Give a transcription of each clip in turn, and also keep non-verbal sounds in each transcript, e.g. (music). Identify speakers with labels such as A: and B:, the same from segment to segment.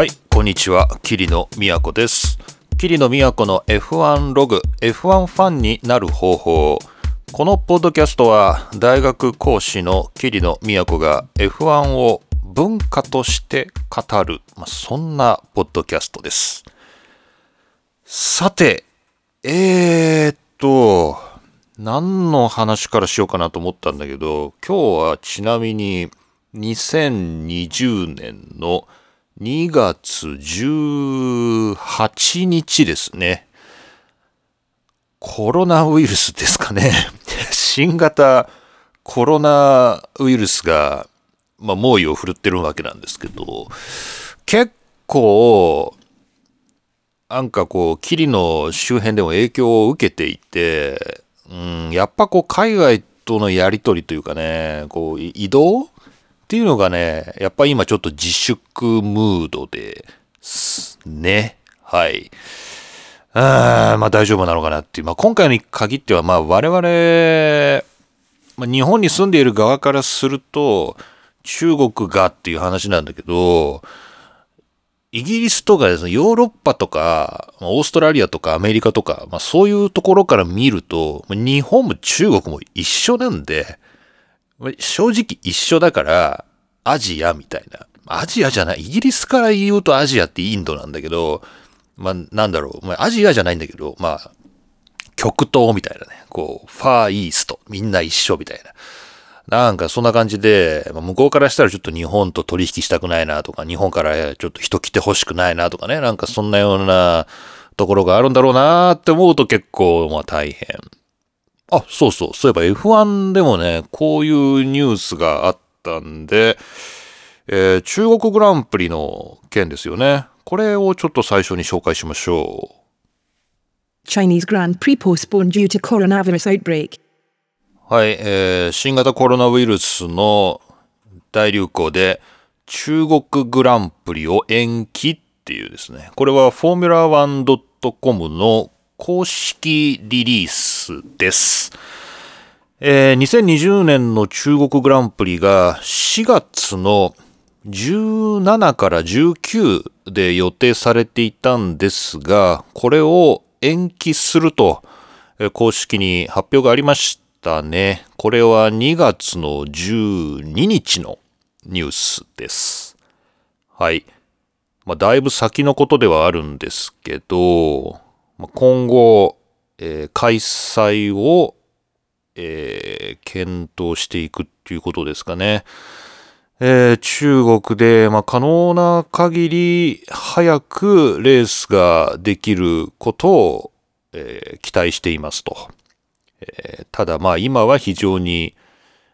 A: はい、こんにちは。桐野都です。桐野都の F1 ログ、F1 ファンになる方法。このポッドキャストは、大学講師の桐野都が F1 を文化として語る、まあ、そんなポッドキャストです。さて、えーっと、何の話からしようかなと思ったんだけど、今日はちなみに2020年の2月18日ですね。コロナウイルスですかね。(laughs) 新型コロナウイルスが、まあ、猛威を振るってるわけなんですけど、結構、なんかこう、霧の周辺でも影響を受けていて、うん、やっぱこう、海外とのやりとりというかね、こう、移動っていうのがね、やっぱり今ちょっと自粛ムードですね。はい。あーまあ大丈夫なのかなっていう。まあ今回に限っては、まあ我々、まあ、日本に住んでいる側からすると、中国がっていう話なんだけど、イギリスとかですね、ヨーロッパとか、オーストラリアとかアメリカとか、まあそういうところから見ると、日本も中国も一緒なんで、正直一緒だから、アジアみたいな。アジアじゃない。イギリスから言うとアジアってインドなんだけど、まあなんだろう。アジアじゃないんだけど、まあ、極東みたいなね。こう、ファーイースト。みんな一緒みたいな。なんかそんな感じで、まあ向こうからしたらちょっと日本と取引したくないなとか、日本からちょっと人来て欲しくないなとかね。なんかそんなようなところがあるんだろうなって思うと結構、まあ大変。あ、そうそう。そういえば F1 でもね、こういうニュースがあったんで、えー中国グランプリの件ですよね。これをちょっと最初に紹介しましょ
B: Chinese Grand Prix postponed due to coronavirus outbreak.
A: う。はい、えー新型コロナウイルスの大流行で中国グランプリを延期っていうですね。これはフォーミュラー 1.com の公式リリースです。えー2020年の中国グランプリが4月の17から19で予定されていたんですが、これを延期すると、公式に発表がありましたね。これは2月の12日のニュースです。はい。まあ、だいぶ先のことではあるんですけど、ま今後、えー開催をえー検討していくっていうことですかね。えー中国で、まあ、可能な限り早くレースができることを、えー期待していますと。えーただまあ今は非常に、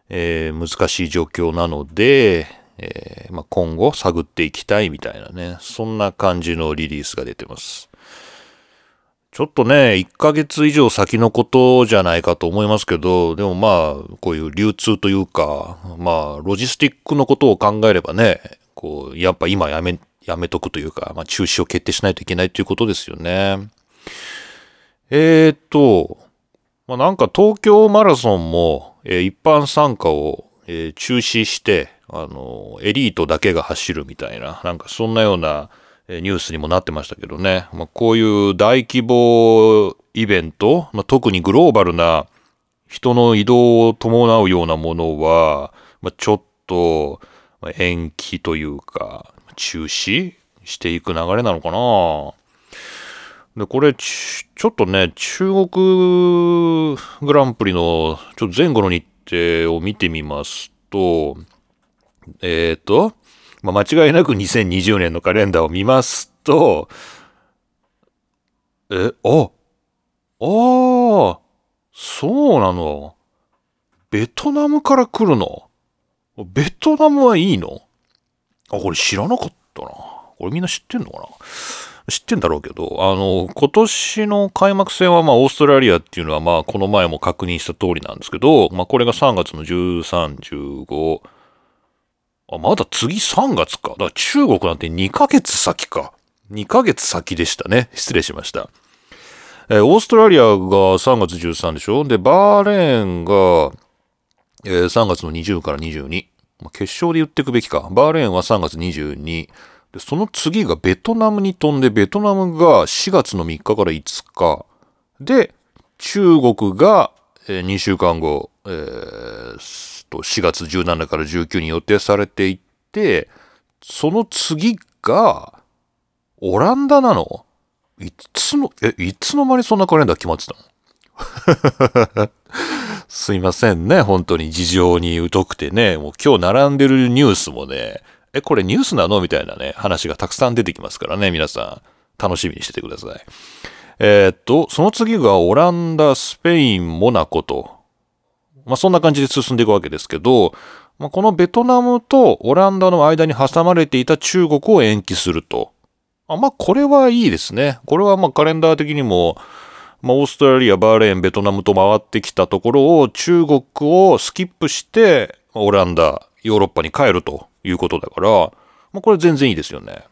A: え難しい状況なので、えまあ、今後探っていきたいみたいなね、そんな感じのリリースが出てます。ちょっとね、1ヶ月以上先のことじゃないかと思いますけど、でもまあ、こういう流通というか、まあ、ロジスティックのことを考えればね、こう、やっぱ今やめ、やめとくというか、まあ、中止を決定しないといけないということですよね。えーっと、まあ、なんか東京マラソンも、えー一般参加を、えー中止して、あの、エリートだけが走るみたいな、なんかそんなような、ニュースにもなってましたけどね。まあ、こういう大規模イベント、まあ、特にグローバルな人の移動を伴うようなものは、まあ、ちょっと延期というか、中止していく流れなのかなで、これ、ちちょっとね、中国グランプリのちょっと前後の日程を見てみますと、えっ、と、まあ、間違いなく2020年のカレンダーを見ますと、え、あ、ああ、そうなの？ベトナムから来るの？ベトナムはいいの？あ、これ知らなかったな。これみんな知ってんのかな？知ってんだろうけど、あの、今年の開幕戦はまあオーストラリアっていうのはまあこの前も確認した通りなんですけど、まあこれが3月の13、15、あ、まだ次3月か。だから中国なんて2ヶ月先か。2ヶ月先でしたね。失礼しました。えーオーストラリアが3月13でしょ？で、バーレーンが、えー3月の20から22。まあ決勝で言っていくべきか。バーレーンは3月22。で、その次がベトナムに飛んで、ベトナムが4月の3日から5日。で、中国が2週間後、えー、と4月17から19に予定されていって、その次が、オランダなの？いつの、え、いつの間にそんなカレンダー決まってたの？(laughs) すいませんね、本当に。事情に疎くてね、もう今日並んでるニュースもね、え、これニュースなの？みたいなね、話がたくさん出てきますからね、皆さん、楽しみにしててください。えー、っと、その次がオランダ、スペイン、モナコと、まあそんな感じで進んでいくわけですけど、まあ、このベトナムとオランダの間に挟まれていた中国を延期すると。あまあこれはいいですね。これはまあカレンダー的にも、まあ、オーストラリア、バーレーン、ベトナムと回ってきたところを中国をスキップして、オランダ、ヨーロッパに帰るということだから、まあ、これ全然いいですよね。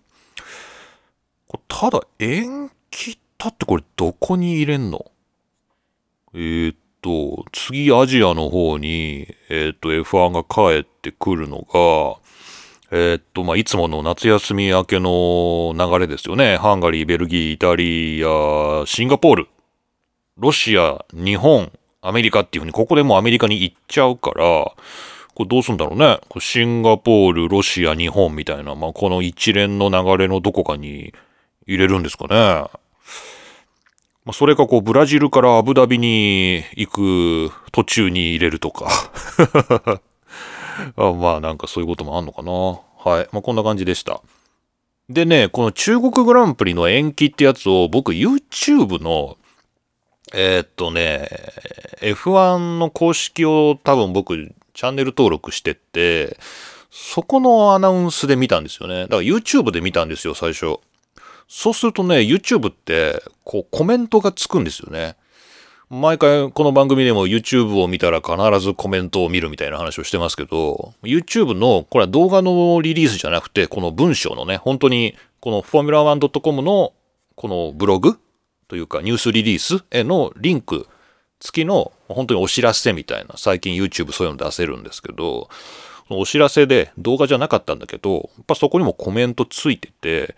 A: ただ、延期ったってこれどこに入れんの？えー、っと、次アジアの方に、えー、と、F1 が帰ってくるのが、えー、っと、まあ、いつもの夏休み明けの流れですよね。ハンガリー、ベルギー、イタリア、シンガポール、ロシア、日本、アメリカっていうふうに、ここでもうアメリカに行っちゃうから、これどうすんだろうね。シンガポール、ロシア、日本みたいな、まあ、この一連の流れのどこかに入れるんですかね。まあ、それかこう、ブラジルからアブダビに行く途中に入れるとか (laughs) あ。まあなんかそういうこともあんのかな。はい。まあこんな感じでした。でね、この中国グランプリの延期ってやつを僕 YouTube のえー、っとね、F1 の公式を多分僕チャンネル登録してって、そこのアナウンスで見たんですよね。だから YouTube で見たんですよ、最初。そうするとね、YouTube って、こう、コメントがつくんですよね。毎回この番組でも YouTube を見たら必ずコメントを見るみたいな話をしてますけど、YouTube の、これは動画のリリースじゃなくて、この文章のね、本当に、この Formula1.com のこのブログというかニュースリリースへのリンク付きの本当にお知らせみたいな、最近 YouTube そういうの出せるんですけど、お知らせで動画じゃなかったんだけど、やっぱそこにもコメントついてて、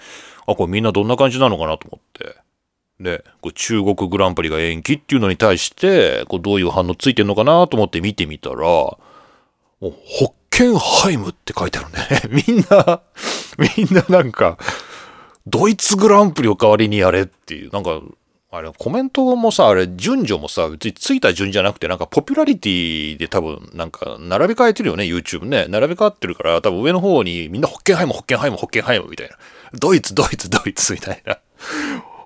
A: あ、これみんなどんな感じなのかなと思って。で、これ中国グランプリが延期っていうのに対して、こうどういう反応ついてんのかなと思って見てみたら、もう、ホッケンハイムって書いてあるんだよね。(laughs) みんな、みんななんか、ドイツグランプリを代わりにやれっていう、なんか、あれ、コメントもさ、あれ、順序もさ、別についた順じゃなくて、なんか、ポピュラリティで多分、なんか、並べ替えてるよね、YouTube ね。並べ替わってるから、多分上の方に、みんなホッケンハイム、ホッケンハイム、ホッケンハイムみたいな。ドイツ、ドイツ、ドイツみたいな。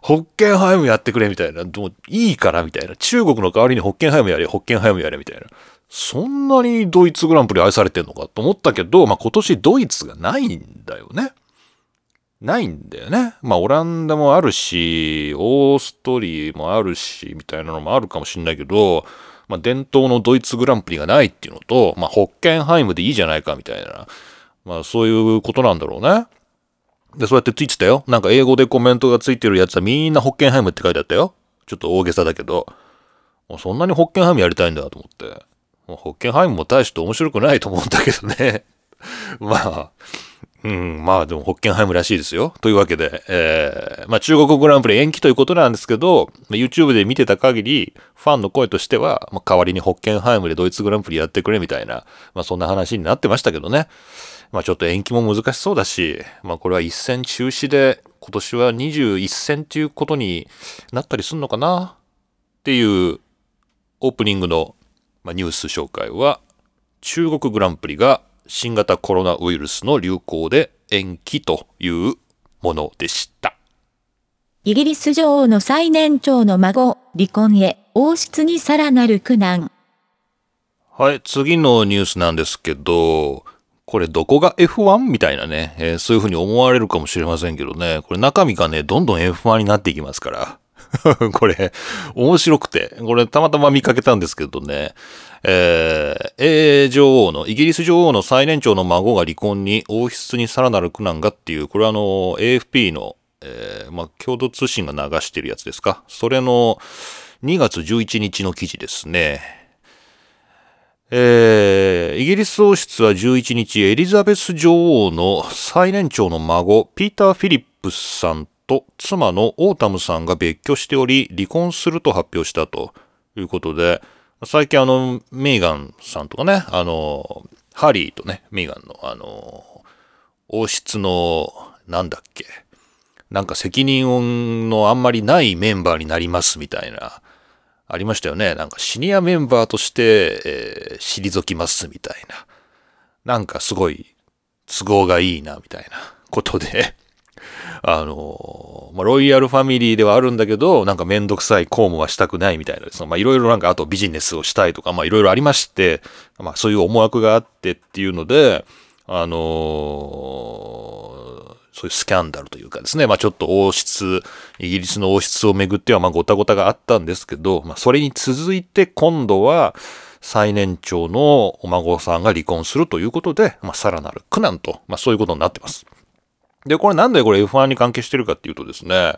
A: ホッケンハイムやってくれみたいな。もういいからみたいな。中国の代わりにホッケンハイムやれ、ホッケンハイムやれみたいな。そんなにドイツグランプリ愛されてんのかと思ったけど、まあ今年ドイツがないんだよね。ないんだよね。まあオランダもあるし、オーストリーもあるし、みたいなのもあるかもしんないけど、まあ伝統のドイツグランプリがないっていうのと、まあホッケンハイムでいいじゃないかみたいな。まあそういうことなんだろうね。で、そうやってついてたよ。なんか英語でコメントがついてるやつはみんなホッケンハイムって書いてあったよ。ちょっと大げさだけど。そんなにホッケンハイムやりたいんだと思って。ホッケンハイムも大して面白くないと思うんだけどね。(laughs) まあ、うん、まあでもホッケンハイムらしいですよ。というわけで、えー、まあ中国グランプリ延期ということなんですけど、YouTube で見てた限り、ファンの声としては、まあ、代わりにホッケンハイムでドイツグランプリやってくれみたいな、まあそんな話になってましたけどね。まあちょっと延期も難しそうだし、まあこれは一戦中止で、今年は21戦っていうことになったりすんのかなっていうオープニングの、まあ、ニュース紹介は、中国グランプリが新型コロナウイルスの流行で延期というものでした。
C: イギリス女王の最年長の孫、離婚へ、王室にさらなる苦難。
A: はい、次のニュースなんですけど、これどこが F1? みたいなね、えー、そういうふうに思われるかもしれませんけどね、これ中身がね、どんどん F1 になっていきますから。(laughs) これ、面白くて、これたまたま見かけたんですけどね、えー、英女王の、イギリス女王の最年長の孫が離婚に王室にさらなる苦難がっていう、これはあの、AFP の、えー、まあ、共同通信が流してるやつですか。それの2月11日の記事ですね。えーイギリス王室は11日、エリザベス女王の最年長の孫、ピーター・フィリップスさんと妻のオータムさんが別居しており、離婚すると発表したということで、最近あの、メーガンさんとかね、あの、ハリーとね、メーガンのあの、王室の、なんだっけ、なんか責任のあんまりないメンバーになりますみたいな、ありましたよね。なんかシニアメンバーとして、えー退きますみたいな。なんかすごい都合がいいなみたいなことで、(laughs) あの、まあ、ロイヤルファミリーではあるんだけど、なんかめんどくさい公務はしたくないみたいなですね。まあいろいろなんかあとビジネスをしたいとか、まあいろいろありまして、まあそういう思惑があってっていうので、あのそういうスキャンダルというかですね、まあちょっと王室、イギリスの王室をめぐってはまあごたごたがあったんですけど、まあそれに続いて今度は最年長のお孫さんが離婚するということで、まあさらなる苦難と、まあそういうことになってます。で、これなんでこれ F1 に関係してるかっていうとですね、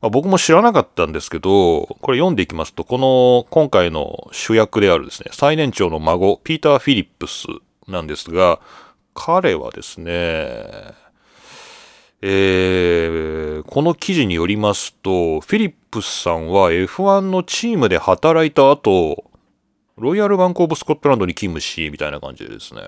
A: まあ、僕も知らなかったんですけど、これ読んでいきますと、この今回の主役であるですね、最年長の孫、ピーター・フィリップスなんですが、彼はですね、えーこの記事によりますと、フィリップスさんは F1 のチームで働いた後、ロイヤルバンクオブスコットランドに勤務し、みたいな感じでですね、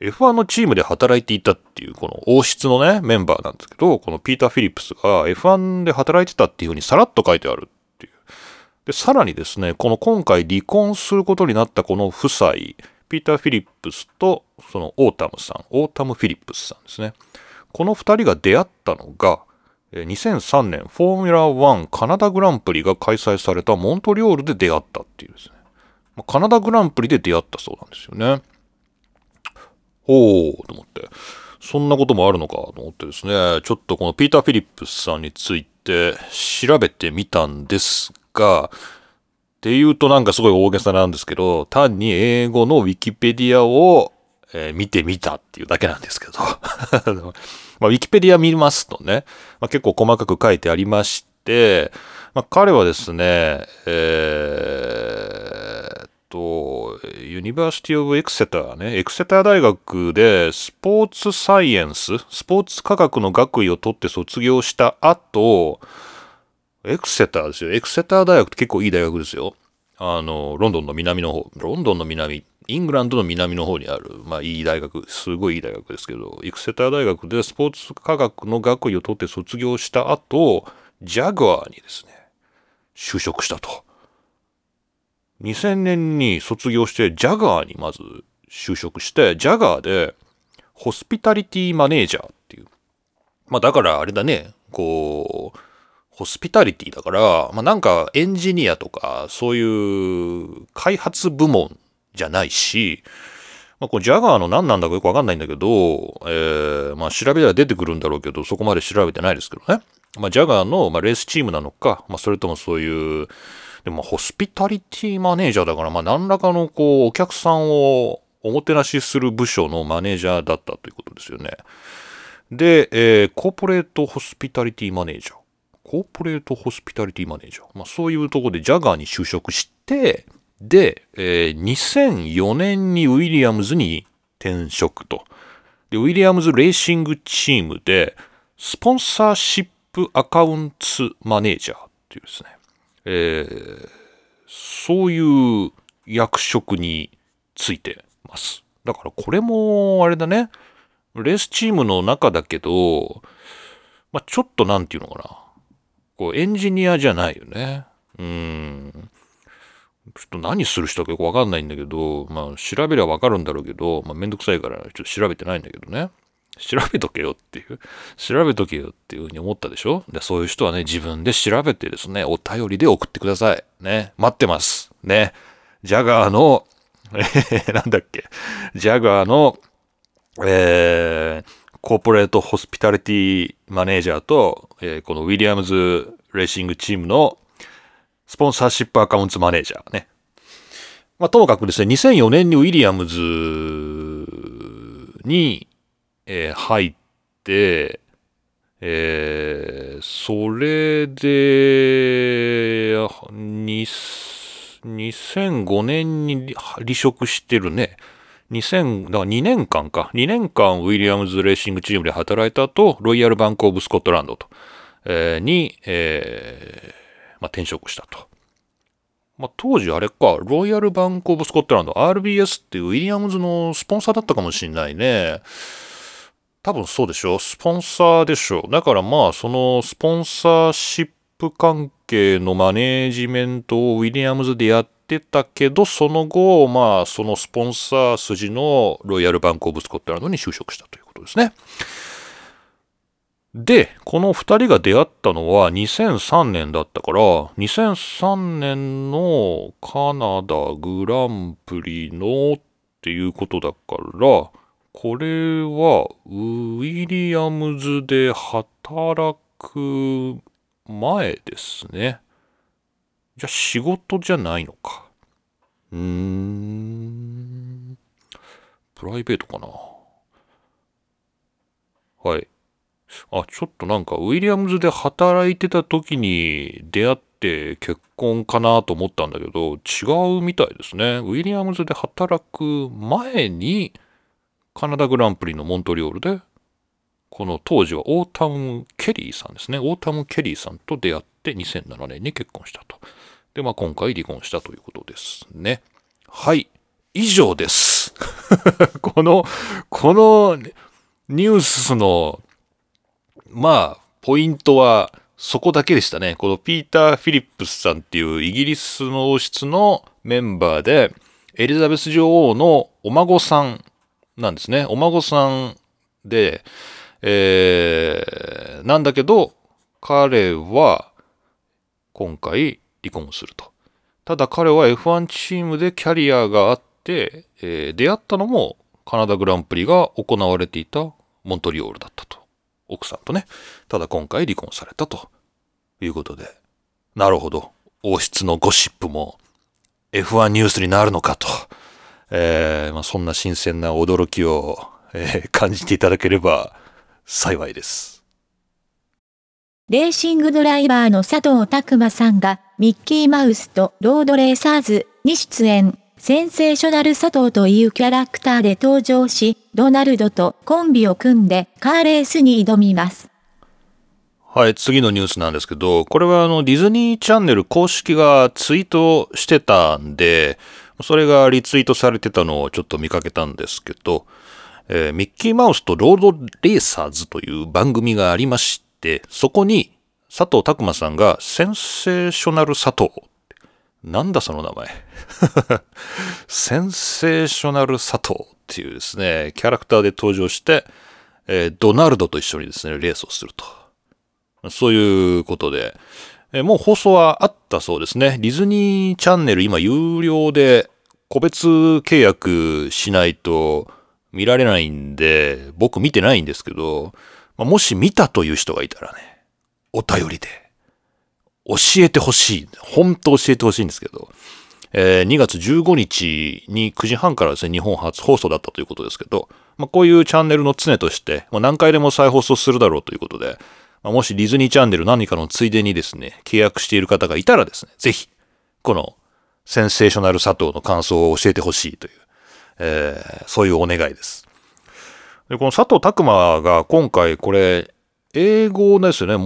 A: F1 のチームで働いていたっていう、この王室のね、メンバーなんですけど、このピーター・フィリップスが F1 で働いてたっていうふうにさらっと書いてあるっていう。で、さらにですね、この今回離婚することになったこの夫妻、ピーター・フィリップスと、そのオータムさん、オータム・フィリップスさんですね。この二人が出会ったのが、2003年フォーミュラー1カナダグランプリが開催されたモントリオールで出会ったっていうですね。カナダグランプリで出会ったそうなんですよね。ほうと思って。そんなこともあるのかと思ってですね、ちょっとこのピーター・フィリップスさんについて調べてみたんですが、っていうとなんかすごい大げさなんですけど、単に英語のウィキペディアを、見てみたっていうだけなんですけど。(laughs) まあ、ウィキペディア見ますとね、まあ、結構細かく書いてありまして、まあ、彼はですね、えーっと、 University of Exeter ね、エクセター大学でスポーツサイエンス、スポーツ科学の学位を取って卒業した後、エクセターですよ。エクセター大学って結構いい大学ですよ。あの、ロンドンの南の方、ロンドンの南、イングランドの南の方にある、まあいい大学、すごいいい大学ですけど、エクセター大学でスポーツ科学の学位を取って卒業した後、ジャグアーにですね、就職したと。2000年に卒業して、ジャガーにまず就職して、ジャガーで、ホスピタリティマネージャーっていう。まあだからあれだね、こう、ホスピタリティだから、まあなんかエンジニアとか、そういう開発部門じゃないし、まあこうジャガーの何なんだかよくわかんないんだけど、えー、まあ調べたら出てくるんだろうけど、そこまで調べてないですけどね。まあジャガーの、まあ、レースチームなのか、まあそれともそういう、でもホスピタリティマネージャーだから、まあ何らかのこう、お客さんをおもてなしする部署のマネージャーだったということですよね。で、えーコーポレートホスピタリティマネージャー。コーポレートホスピタリティマネージャー。まあそういうところでジャガーに就職して、で、えー2004年にウィリアムズに転職と。で、ウィリアムズレーシングチームで、スポンサーシップアカウンツマネージャーっていうですね。えーそういう役職についてます。だからこれも、あれだね。レースチームの中だけど、まあ、ちょっとなんていうのかな。こう、エンジニアじゃないよね。うん。ちょっと何する人かよくわかんないんだけど、まあ、調べりゃわかるんだろうけど、まあ、めんどくさいから、ちょっと調べてないんだけどね。(laughs) 調べとけよっていう。調べとけよっていうふうに思ったでしょ？でそういう人はね、自分で調べてですね、お便りで送ってください。ね。待ってます。ね。ジャガーの、(laughs) えーなんだっけ？ジャガーの、えーコーポレートホスピタリティマネージャーと、えーこのウィリアムズレーシングチームのスポンサーシップアカウントマネージャーね。まあ、ともかくですね、2004年にウィリアムズに、えー入って、えーそれで、2005年に離職してるね。2000、だから2年間か。2年間ウィリアムズレーシングチームで働いた後、ロイヤルバンクオブスコットランドと、えーに、えーまあ、転職したと。まあ、当時あれか、ロイヤルバンクオブスコットランド、RBS っていうウィリアムズのスポンサーだったかもしんないね。多分そうでしょ？スポンサーでしょだからまあ、そのスポンサーシップ関係のマネージメントをウィリアムズでやってたけど、その後、まあ、そのスポンサー筋のロイヤルバンクオブスコットランドに就職したということですね。で、この二人が出会ったのは2003年だったから、2003年のカナダグランプリのっていうことだから、これはウィリアムズで働く前ですね。じゃあ仕事じゃないのか。うーん。プライベートかな。はい。あ、ちょっとなんかウィリアムズで働いてた時に出会って結婚かなと思ったんだけど、違うみたいですね。ウィリアムズで働く前にカナダグランプリのモントリオールで、この当時はオータム・ケリーさんですね。オータム・ケリーさんと出会って2007年に結婚したと。で、まあ今回離婚したということですね。はい。以上です。(laughs) この、このニュースのまあ、ポイントはそこだけでしたね。このピーター・フィリップスさんっていうイギリスの王室のメンバーで、エリザベス女王のお孫さんなんですね。お孫さんで、えー、なんだけど、彼は今回離婚すると。ただ彼は F1 チームでキャリアがあって、えー出会ったのもカナダグランプリが行われていたモントリオールだったと。奥さんとね。ただ今回離婚されたということで。なるほど。王室のゴシップも F1 ニュースになるのかと。えーまあ、そんな新鮮な驚きを、えー感じていただければ幸いです。
C: レーシングドライバーの佐藤拓馬さんが、ミッキーマウスとロードレーサーズに出演。センセーショナル佐藤というキャラクターで登場し、ドナルドとコンビを組んでカーレースに挑みます。
A: はい、次のニュースなんですけど、これはあのディズニーチャンネル公式がツイートしてたんで、それがリツイートされてたのをちょっと見かけたんですけど、えーミッキーマウスとロードレーサーズという番組がありまして、そこに佐藤拓馬さんがセンセーショナル佐藤。なんだその名前。(laughs) センセーショナル佐藤っていうですね、キャラクターで登場して、えードナルドと一緒にですね、レースをすると。そういうことで、えーもう放送はあったそうですね。ディズニーチャンネル今有料で個別契約しないと見られないんで、僕見てないんですけど、まあもし見たという人がいたらね、お便りで教えてほしい。本当教えてほしいんですけど、えー2月15日に9時半からですね、日本初放送だったということですけど、まあ、こういうチャンネルの常として、まあ、何回でも再放送するだろうということで、まあ、もしディズニーチャンネル何かのついでにですね、契約している方がいたらですね、ぜひ、このセンセーショナル佐藤の感想を教えてほしいという、えーそういうお願いです。で、この佐藤拓馬が今回これ、英語ですよね、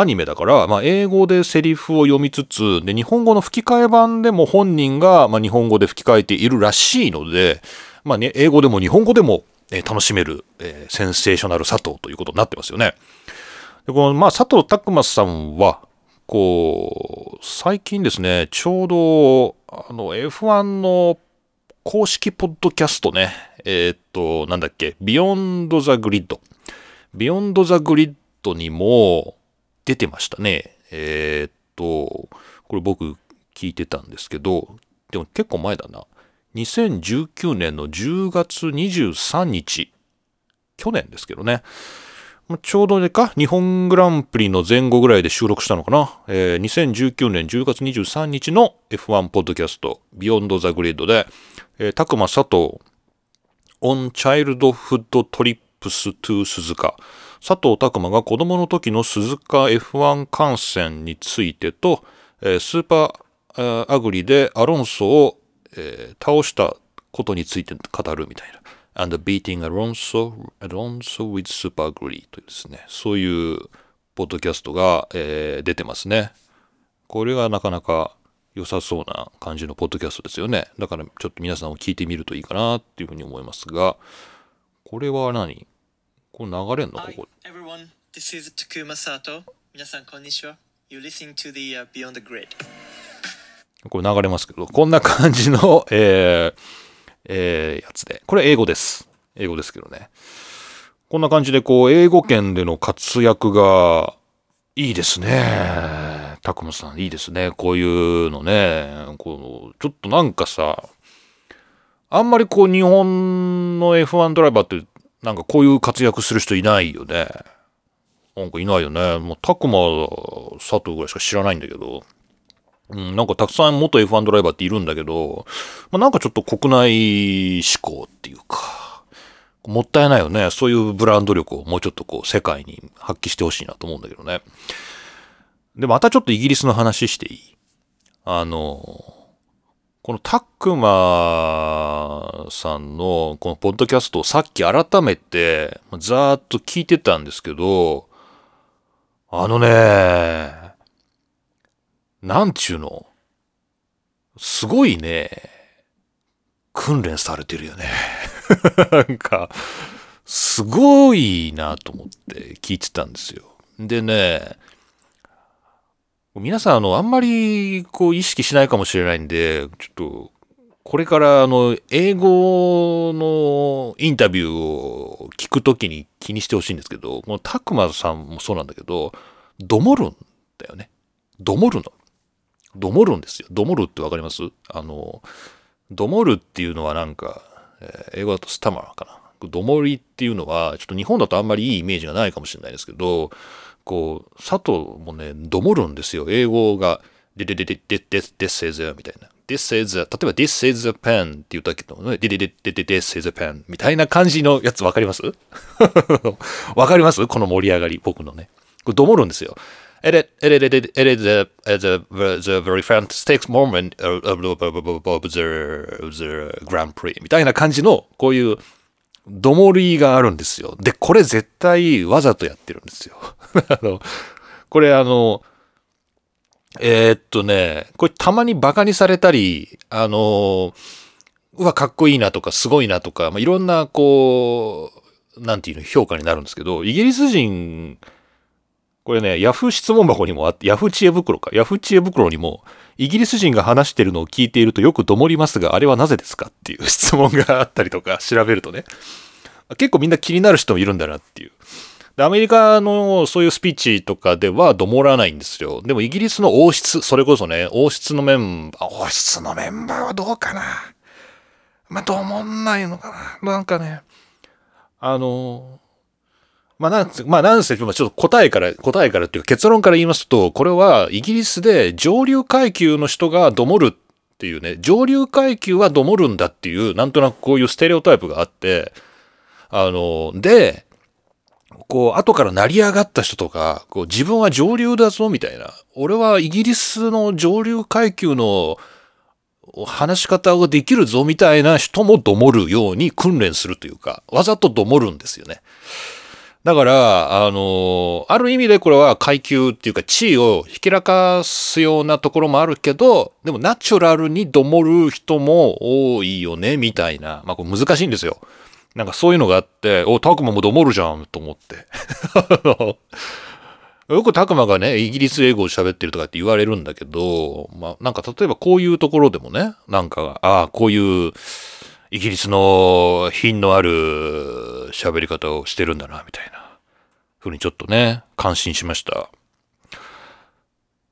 A: アニメだから、まあ、英語でセリフを読みつつ、で、日本語の吹き替え版でも本人が、まあ、日本語で吹き替えているらしいので、まあね、英語でも日本語でも、えー楽しめる、えーセンセーショナル佐藤ということになってますよね。でこの、まあ、佐藤琢磨さんは、こう、最近ですね、ちょうど、あの、F1 の公式ポッドキャストね、えーっと、なんだっけ、 Beyond the Grid。Beyond the Grid にも出てましたね。えーっと、これ僕聞いてたんですけど、でも結構前だな。2019年の10月23日、去年ですけどね。ちょうどねか、日本グランプリの前後ぐらいで収録したのかな。えー2019年10月23日の F1 ポッドキャスト、 Beyond the Grid で、えー、 Takuma Sato, on childhood trips to Suzuka。佐藤琢磨が子供の時の鈴鹿 F1 観戦についてと、えースーパーアグリでアロンソを、えー倒したことについて語るみたいな。and beating Alonso, Alonso with Super Agree というですね、そういうポッドキャストが、えー出てますね。これがなかなか良さそうな感じのポッドキャストですよね。だからちょっと皆さんも聞いてみるといいかなっていうふうに思いますが、これは何？これ流れんの？こ
D: Hi
A: こ。
D: everyone, this is Takuma Sato. 皆さんこんにちは。You're listening to the、uh, Beyond the Grid.
A: これ流れますけど、こんな感じの、(laughs) えーえーやつで。これ英語です。英語ですけどね。こんな感じで、こう、英語圏での活躍がいいですね。たくまさん、いいですね。こういうのね。こう、ちょっとなんかさ、あんまりこう、日本の F1 ドライバーって、なんかこういう活躍する人いないよね。なんかいないよね。もう、たくま佐藤ぐらいしか知らないんだけど。うん、なんかたくさん元 F1 ドライバーっているんだけど、まあ、なんかちょっと国内志向っていうか、もったいないよね。そういうブランド力をもうちょっとこう世界に発揮してほしいなと思うんだけどね。で、またちょっとイギリスの話していい？あの、このタックマさんのこのポッドキャストをさっき改めてざーっと聞いてたんですけど、あのね、なんちゅうの？すごいね、訓練されてるよね。(laughs) なんか、すごいなと思って聞いてたんですよ。でね、皆さん、あの、あんまり、こう、意識しないかもしれないんで、ちょっと、これから、あの、英語のインタビューを聞くときに気にしてほしいんですけど、このタクマさんもそうなんだけど、どもるんだよね。どもるの。どもるんですよ。どもるってわかります？あの、どもるっていうのはなんか、えー英語だとスタマーかな。どもりっていうのは、ちょっと日本だとあんまりいいイメージがないかもしれないですけど、こう、佐藤もね、どもるんですよ。英語が、でででででで this is a みたいな。this is a 例えば this is a pen って言ったけどね、ででででで this is a pen みたいな感じのやつわかりますわかりますこの盛り上がり、僕のね。これどもるんですよ。It, it, it, it, it, it is a, it's a, it's a very fantastic moment of, of, of, of, of the, the Grand Prix みたいな感じの、こういう、どもりがあるんですよ。で、これ絶対わざとやってるんですよ。(laughs) あの、これあの、えーっとね、これたまにバカにされたり、あの、うわ、かっこいいなとか、すごいなとか、まあ、いろんな、こう、なんていうの、評価になるんですけど、イギリス人、これね、ヤフー質問箱にもあって、ヤフー知恵袋か、ヤフー知恵袋にも、イギリス人が話してるのを聞いているとよくどもりますが、あれはなぜですかっていう質問があったりとか、調べるとね。結構みんな気になる人もいるんだなっていう。でアメリカのそういうスピーチとかではどもらないんですよ。でもイギリスの王室、それこそね、王室のメンバー、王室のメンバーはどうかなまあ、どもんないのかななんかね、あの、まあ、なんつ、まあ、なんせ、まあちょっと答えから、答えからっていうか結論から言いますと、これはイギリスで上流階級の人がどもるっていうね、上流階級はどもるんだっていう、なんとなくこういうステレオタイプがあって、あの、で、こう、後から成り上がった人とか、こう、自分は上流だぞ、みたいな。俺はイギリスの上流階級の話し方ができるぞ、みたいな人もどもるように訓練するというか、わざとどもるんですよね。だから、あの、ある意味でこれは階級っていうか地位をひきらかすようなところもあるけど、でもナチュラルにどもる人も多いよね、みたいな。まあこれ難しいんですよ。なんかそういうのがあって、お、タクマもどもるじゃん、と思って。(laughs) よくタクマがね、イギリス英語を喋ってるとかって言われるんだけど、まあなんか例えばこういうところでもね、なんか、ああ、こういうイギリスの品のある喋り方をしてるんだな、みたいな。ふうにちょっとね、感心しました。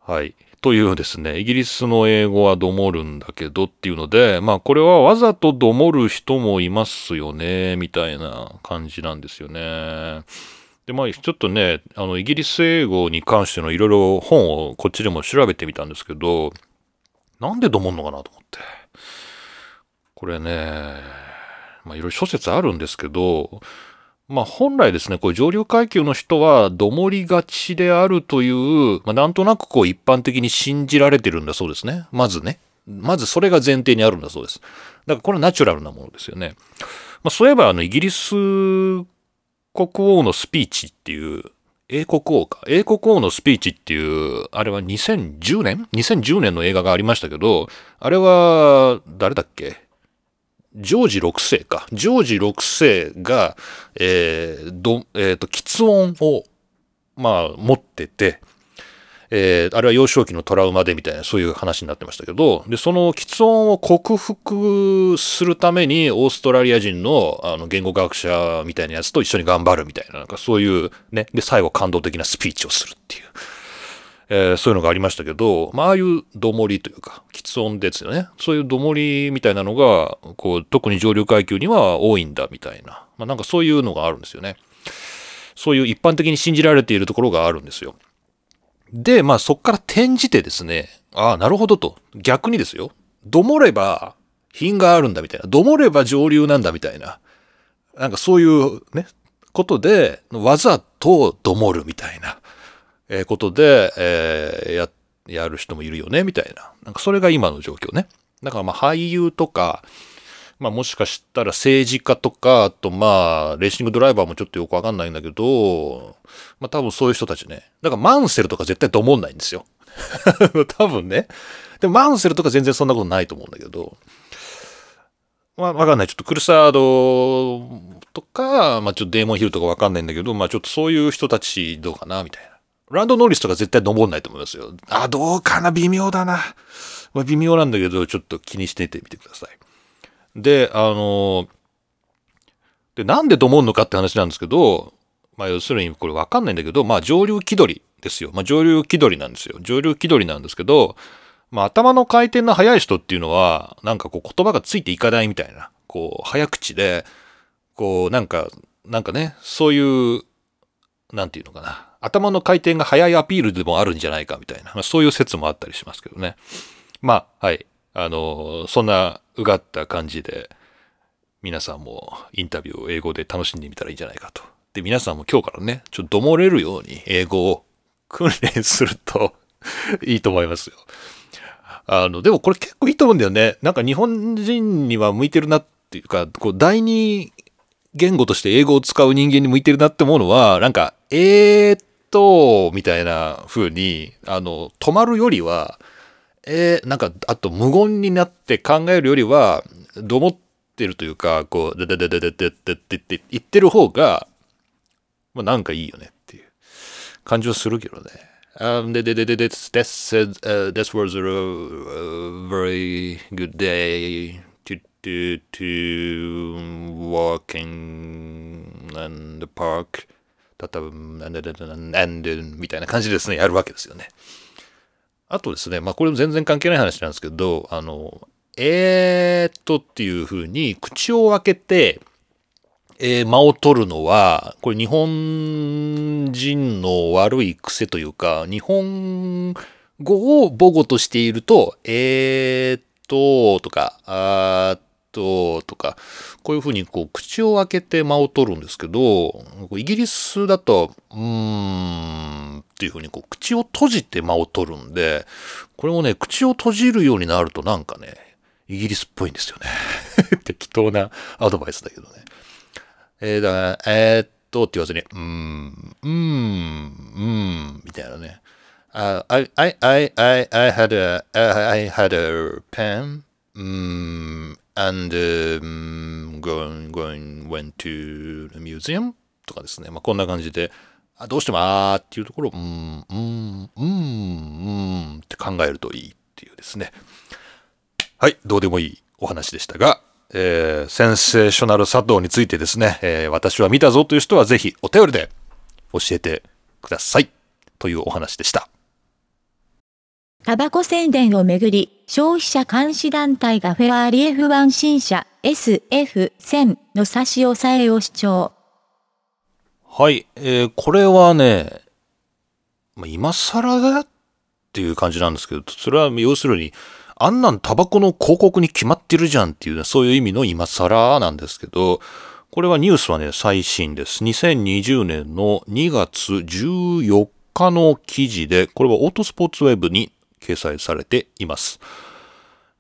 A: はい。というですね、イギリスの英語はどもるんだけどっていうので、まあこれはわざとどもる人もいますよね、みたいな感じなんですよね。で、まあちょっとね、あの、イギリス英語に関してのいろいろ本をこっちでも調べてみたんですけど、なんでどもんのかなと思って。これね、まあいろいろ諸説あるんですけど、まあ本来ですね、こう上流階級の人はどもりがちであるという、まあなんとなくこう一般的に信じられてるんだそうですね。まずね。まずそれが前提にあるんだそうです。だからこれナチュラルなものですよね。まあそういえばあのイギリス国王のスピーチっていう、英国王か。英国王のスピーチっていう、あれは2010年 ?2010 年の映画がありましたけど、あれは、誰だっけ？ジョージ6世か。ジョージ6世が、えー、ど、えっ、と、喫音を、まあ、持ってて、えーあれは幼少期のトラウマでみたいな、そういう話になってましたけど、で、その喫音を克服するために、オーストラリア人のあの言語学者みたいなやつと一緒に頑張るみたいな、なんかそういうね、で、最後感動的なスピーチをするっていう。えーそういうのがありましたけど、まあ、ああいうどもりというか、喫音ですよね。そういうどもりみたいなのが、こう、特に上流階級には多いんだみたいな。まあ、なんかそういうのがあるんですよね。そういう一般的に信じられているところがあるんですよ。で、まあそっから転じてですね、ああ、なるほどと。逆にですよ。どもれば品があるんだみたいな。どもれば上流なんだみたいな。なんかそういうね、ことで、わざとどもるみたいな、えーことで、えーや、やる人もいるよね、みたいな。なんかそれが今の状況ね。だからまあ俳優とか、まあもしかしたら政治家とか、あとまあ、レーシングドライバーもちょっとよくわかんないんだけど、まあ多分そういう人たちね。だからマンセルとか絶対どもんないんですよ。(laughs) 多分ね。でもマンセルとか全然そんなことないと思うんだけど、まあわかんない。ちょっとクルサードとか、まあちょっとデーモンヒルとかわかんないんだけど、まあちょっとそういう人たちどうかな、みたいな。ランド・ノーリスとか絶対どもんないと思いますよ。あ、どうかな？微妙だな。まあ微妙なんだけど、ちょっと気にしててみてください。で、あの、で、なんでどもんのかって話なんですけど、まあ要するにこれわかんないんだけど、まあ上流気取りですよ。まあ上流気取りなんですよ。上流気取りなんですけど、まあ頭の回転の速い人っていうのは、なんかこう言葉がついていかないみたいな、こう早口で、こうなんか、なんかね、そういう、なんていうのかな。頭の回転が速いアピールでもあるんじゃないかみたいな、まあ、そういう説もあったりしますけどね。まあ、はい。あの、そんなうがった感じで、皆さんもインタビューを英語で楽しんでみたらいいんじゃないかと。で、皆さんも今日からね、ちょっとどもれるように英語を訓練すると (laughs) いいと思いますよ。あの、でもこれ結構いいと思うんだよね。なんか日本人には向いてるなっていうか、こう、第二言語として英語を使う人間に向いてるなって思うのは、なんか、えーっとうみたいな風に、あの、止まるよりは、えー、なんか、あと無言になって考えるよりは、どもってるというか、こう、でででででででって言ってる方が、まあなんかいいよねっていう感じはするけどね。Um, they, they, they, this, uh, that was a very good day to, to, to walk in the park. たたぶん、and, and, and, みたいな感じでですね、やるわけですよね。あとですね、まあこれも全然関係ない話なんですけど、あの、えーっとっていう風に口を開けて、えー間を取るのは、これ日本人の悪い癖というか、日本語を母語としていると、えーっととか、あーっととか、こういうふうにこう口を開けて間を取るんですけど、イギリスだと、うーんっていうふうにこう口を閉じて間を取るんで、これもね、口を閉じるようになるとなんかね、イギリスっぽいんですよね。(laughs) 適当なアドバイスだけどね。えー、だから、えーっとって言わずに、うーん、うーん、うーん、みたいなね。Uh, I, I, I, I, I had a, I had a pen, um, and, um, going, going, went to the museum とかですね。まあ、こんな感じで、あどうしてもあーっていうところを、うん、うん、うん、うんって考えるといいっていうですね。はい、どうでもいいお話でしたが、えーセンセーショナル佐藤についてですね、えー私は見たぞという人はぜひお便りで教えてください。というお話でした。
C: タバコ宣伝をめぐり、消費者監視団体がフェラーリ F1 新車 SF1000 の差し押さえを主張。
A: はい、えーこれはね、まあ、今更だっていう感じなんですけど、それは要するに、あんなんタバコの広告に決まってるじゃんっていう、ねそういう意味の今更なんですけど、これはニュースはね、最新です。2020年の2月14日の記事で、これはオートスポーツウェブに掲載されています。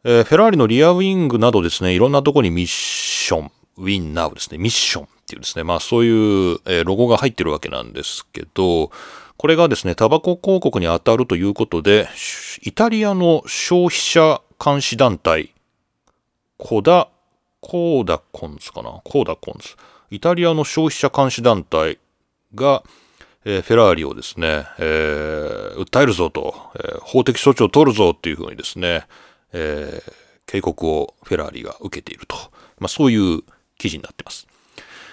A: えーフェラーリのリアウィングなどですね、いろんなとこにミッション、ウィンナウですね、ミッションっていうですね、まあそういう、えーロゴが入ってるわけなんですけど、これがですね、タバコ広告に当たるということで、イタリアの消費者監視団体、コダ、コーダコンズかな？コーダコンズ。イタリアの消費者監視団体が、えーフェラーリをですね、えー訴えるぞと、えー法的措置を取るぞっていうふうにですね、えー警告をフェラーリが受けていると。まあそういう記事になってます。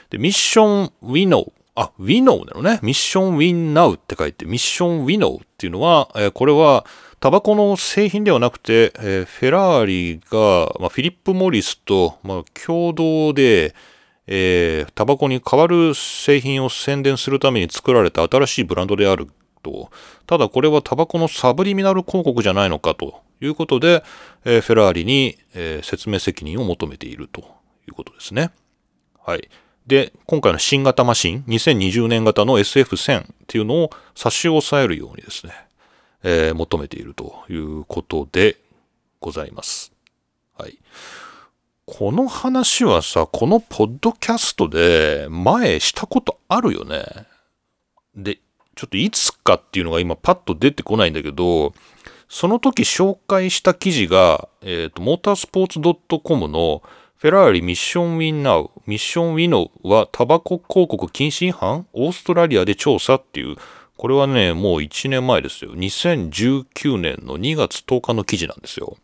A: で、ミッションウィノー。あ、ウィノーなのね。ミッションウィンナウって書いて、ミッションウィノーっていうのは、えーこれは、タバコの製品ではなくて、えーフェラーリが、まあ、フィリップ・モリスと、まあ、共同で、えータバコに代わる製品を宣伝するために作られた新しいブランドであると。ただこれはタバコのサブリミナル広告じゃないのかということで、えーフェラーリに、えー説明責任を求めているということですね。はい。で、今回の新型マシン、2020年型の SF1000 っていうのを差し押さえるようにですね、えー求めているということでございます。はい。この話はさ、このポッドキャストで前したことあるよね。で、ちょっといつかっていうのが今パッと出てこないんだけど、その時紹介した記事が、えっ、と、モータースポーツ .com のフェラーリミッションウィンナウ、ミッションウィノはタバコ広告禁止違反？オーストラリアで調査っていう、これはね、もう1年前ですよ。2019年の2月10日の記事なんですよ。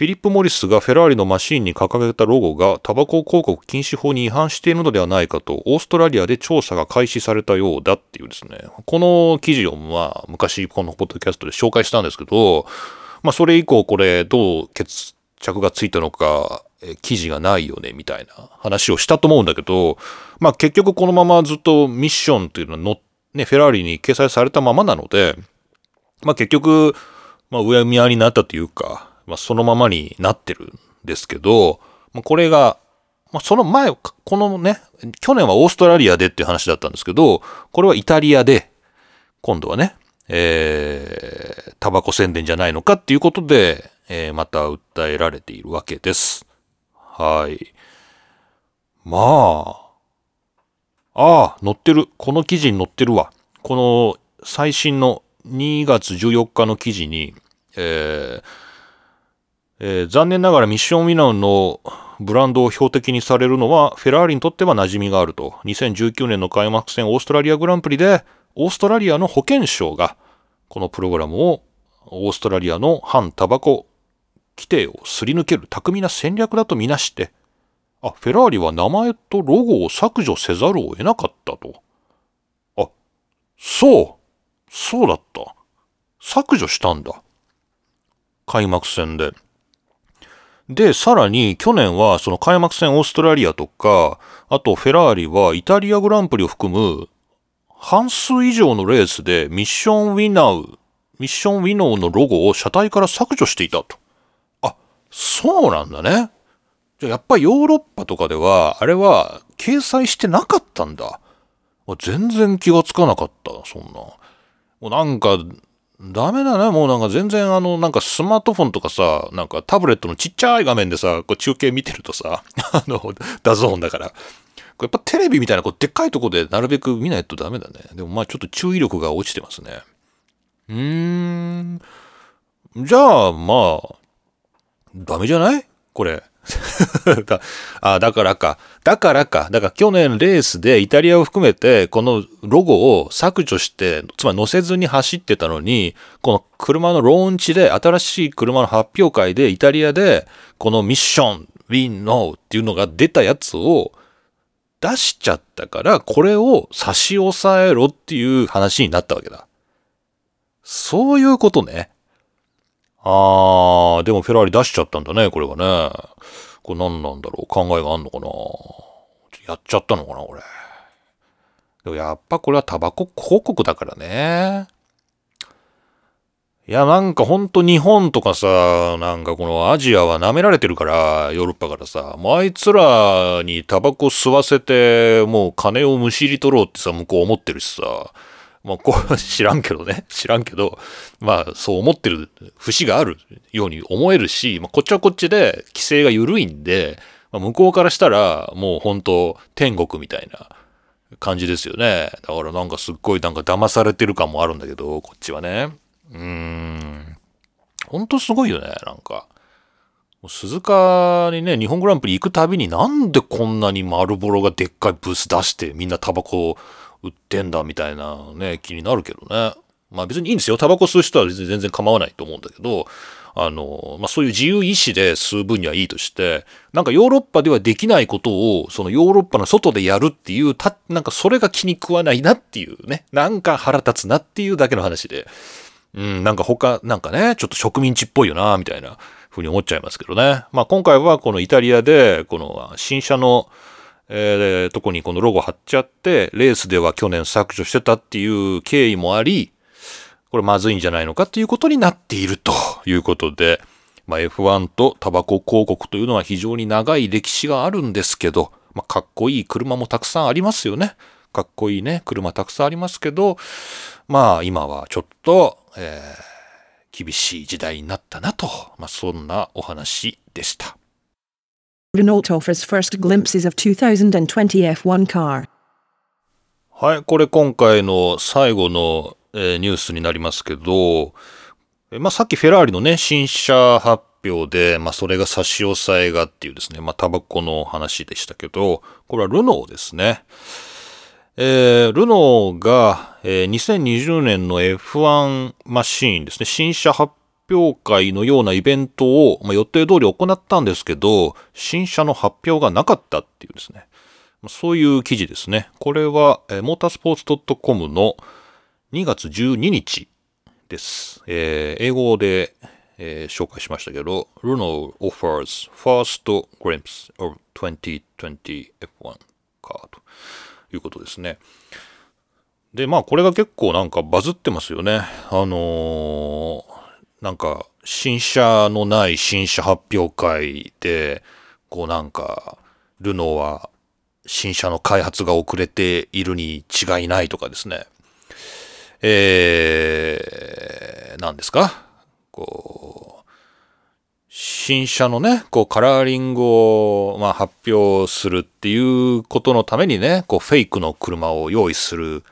A: フィリップ・モリスがフェラーリのマシンに掲げたロゴがタバコ広告禁止法に違反しているのではないかと、オーストラリアで調査が開始されたようだっていうですね、この記事をまあ昔このポッドキャストで紹介したんですけど、まあそれ以降これどう決着がついたのか、記事がないよねみたいな話をしたと思うんだけど、まあ結局このままずっとミッションっていうのはの、ね、フェラーリに掲載されたままなので、まあ結局、まあ、うやむやになったというか、まあ、そのままになってるんですけど、まあ、これが、まあ、その前、このね、去年はオーストラリアでっていう話だったんですけど、これはイタリアで、今度はね、えー、タバコ宣伝じゃないのかっていうことで、えーまた訴えられているわけです。はい。まあ、ああ、載ってる。この記事に載ってるわ。この最新の2月14日の記事に、えーえー残念ながらミッションウィナウのブランドを標的にされるのはフェラーリにとっては馴染みがあると。2019年の開幕戦オーストラリアグランプリでオーストラリアの保健省がこのプログラムをオーストラリアの反タバコ規定をすり抜ける巧みな戦略だとみなして、あ、フェラーリは名前とロゴを削除せざるを得なかったと。あ、そうそうだった。削除したんだ。開幕戦で。で、さらに去年はその開幕戦オーストラリアとか、あとフェラーリはイタリアグランプリを含む半数以上のレースでミッションウィナウ、ミッションウィノウのロゴを車体から削除していたと。あ、そうなんだね。じゃあやっぱヨーロッパとかでは、あれは掲載してなかったんだ。全然気がつかなかった、そんな。もうなんか、ダメだね。もうなんか全然あの、なんかスマートフォンとかさ、なんかタブレットのちっちゃい画面でさ、こう中継見てるとさ、(laughs) あの、DAZN だから。やっぱテレビみたいなこうでっかいとこでなるべく見ないとダメだね。でもまあちょっと注意力が落ちてますね。うーん。じゃあまあ、ダメじゃない？これ。だ (laughs) あ、だからか。だからか。だから去年レースでイタリアを含めてこのロゴを削除して、つまり乗せずに走ってたのに、この車のローンチで新しい車の発表会でイタリアでこのミッション、ウィン、ノーっていうのが出たやつを出しちゃったから、これを差し押さえろっていう話になったわけだ。そういうことね。あー、でもフェラーリ出しちゃったんだね、これはね。これ何なんだろう考えがあんのかなやっちゃったのかなこれ。でもやっぱこれはタバコ広告だからね。いや、なんかほんと日本とかさ、なんかこのアジアは舐められてるから、ヨーロッパからさ、もうあいつらにタバコ吸わせて、もう金をむしり取ろうってさ、向こう思ってるしさ、まあ、こう、(laughs) 知らんけどね。知らんけど、まあ、そう思ってる節があるように思えるし、まあ、こっちはこっちで規制が緩いんで、まあ、向こうからしたら、もう本当天国みたいな感じですよね。だからなんかすっごいなんか騙されてる感もあるんだけど、こっちはね。うーん。ほんとすごいよね、なんか。鈴鹿にね、日本グランプリ行くたびになんでこんなに丸ボロがでっかいブース出してみんなタバコを売ってんだみたいなね、気になるけどね。まあ別にいいんですよ。タバコ吸う人は全然構わないと思うんだけど、あの、まあそういう自由意志で吸う分にはいいとして、なんかヨーロッパではできないことを、そのヨーロッパの外でやるっていう、た、なんかそれが気に食わないなっていうね、なんか腹立つなっていうだけの話で、うん、なんか他、なんかね、ちょっと植民地っぽいよな、みたいな風に思っちゃいますけどね。まあ今回はこのイタリアで、この新車の、えー、とこにこのロゴ貼っちゃって、レースでは去年削除してたっていう経緯もあり、これまずいんじゃないのかっていうことになっているということで、まあ F1 とタバコ広告というのは非常に長い歴史があるんですけど、まあかっこいい車もたくさんありますよね。かっこいいね、車たくさんありますけど、まあ今はちょっと、えー厳しい時代になったなと、まあそんなお話でした。
B: Renault offers first glimpses of 2020 F1 car.
A: はい、これ今回の最後の、えーニュースになりますけど、えまあ、さっきフェラーリのね、新車発表で、まあ、それが差し押さえがっていうですね、まあ、タバコの話でしたけど、これはルノーですね。えールノーが、えー2020年の F1 マシーンですね、新車発表会のようなイベントを、まあ、予定通り行ったんですけど、新車の発表がなかったっていうですね、そういう記事ですね。これは、えー、モータースポーツ .com の2月12日です。えー英語で、えー紹介しましたけど、Renault offers first glimpse of 2020 F1 car ということですね。で、まあこれが結構なんかバズってますよね。あのーなんか新車のない新車発表会で、こうなんか、ルノーは新車の開発が遅れているに違いないとかですね。えー、何ですか？こう、新車のね、こうカラーリングを、まあ、発表するっていうことのためにね、こうフェイクの車を用意する、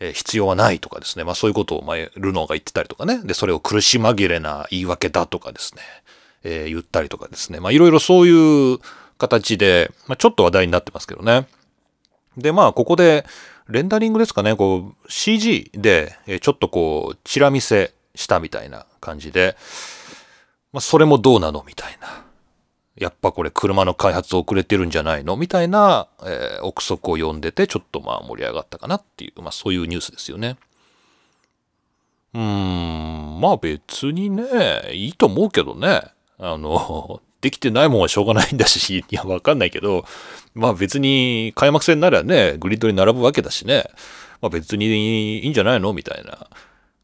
A: えー必要はないとかですね。まあそういうことを前、ルノーが言ってたりとかね。で、それを苦し紛れな言い訳だとかですね。えー言ったりとかですね。まあいろいろそういう形で、まあちょっと話題になってますけどね。で、まあ、ここで、レンダリングですかね、こう、CG で、えーちょっとこう、チラ見せしたみたいな感じで、まあ、それもどうなのみたいな。やっぱこれ車の開発遅れてるんじゃないの？みたいな、えー憶測を読んでて、ちょっとまあ盛り上がったかなっていう、まあそういうニュースですよね。うーん、まあ別にね、いいと思うけどね。あの、(laughs) できてないもんはしょうがないんだし、(laughs) いや、わかんないけど、まあ別に開幕戦ならね、グリッドに並ぶわけだしね。まあ別にいいんじゃないの？みたいな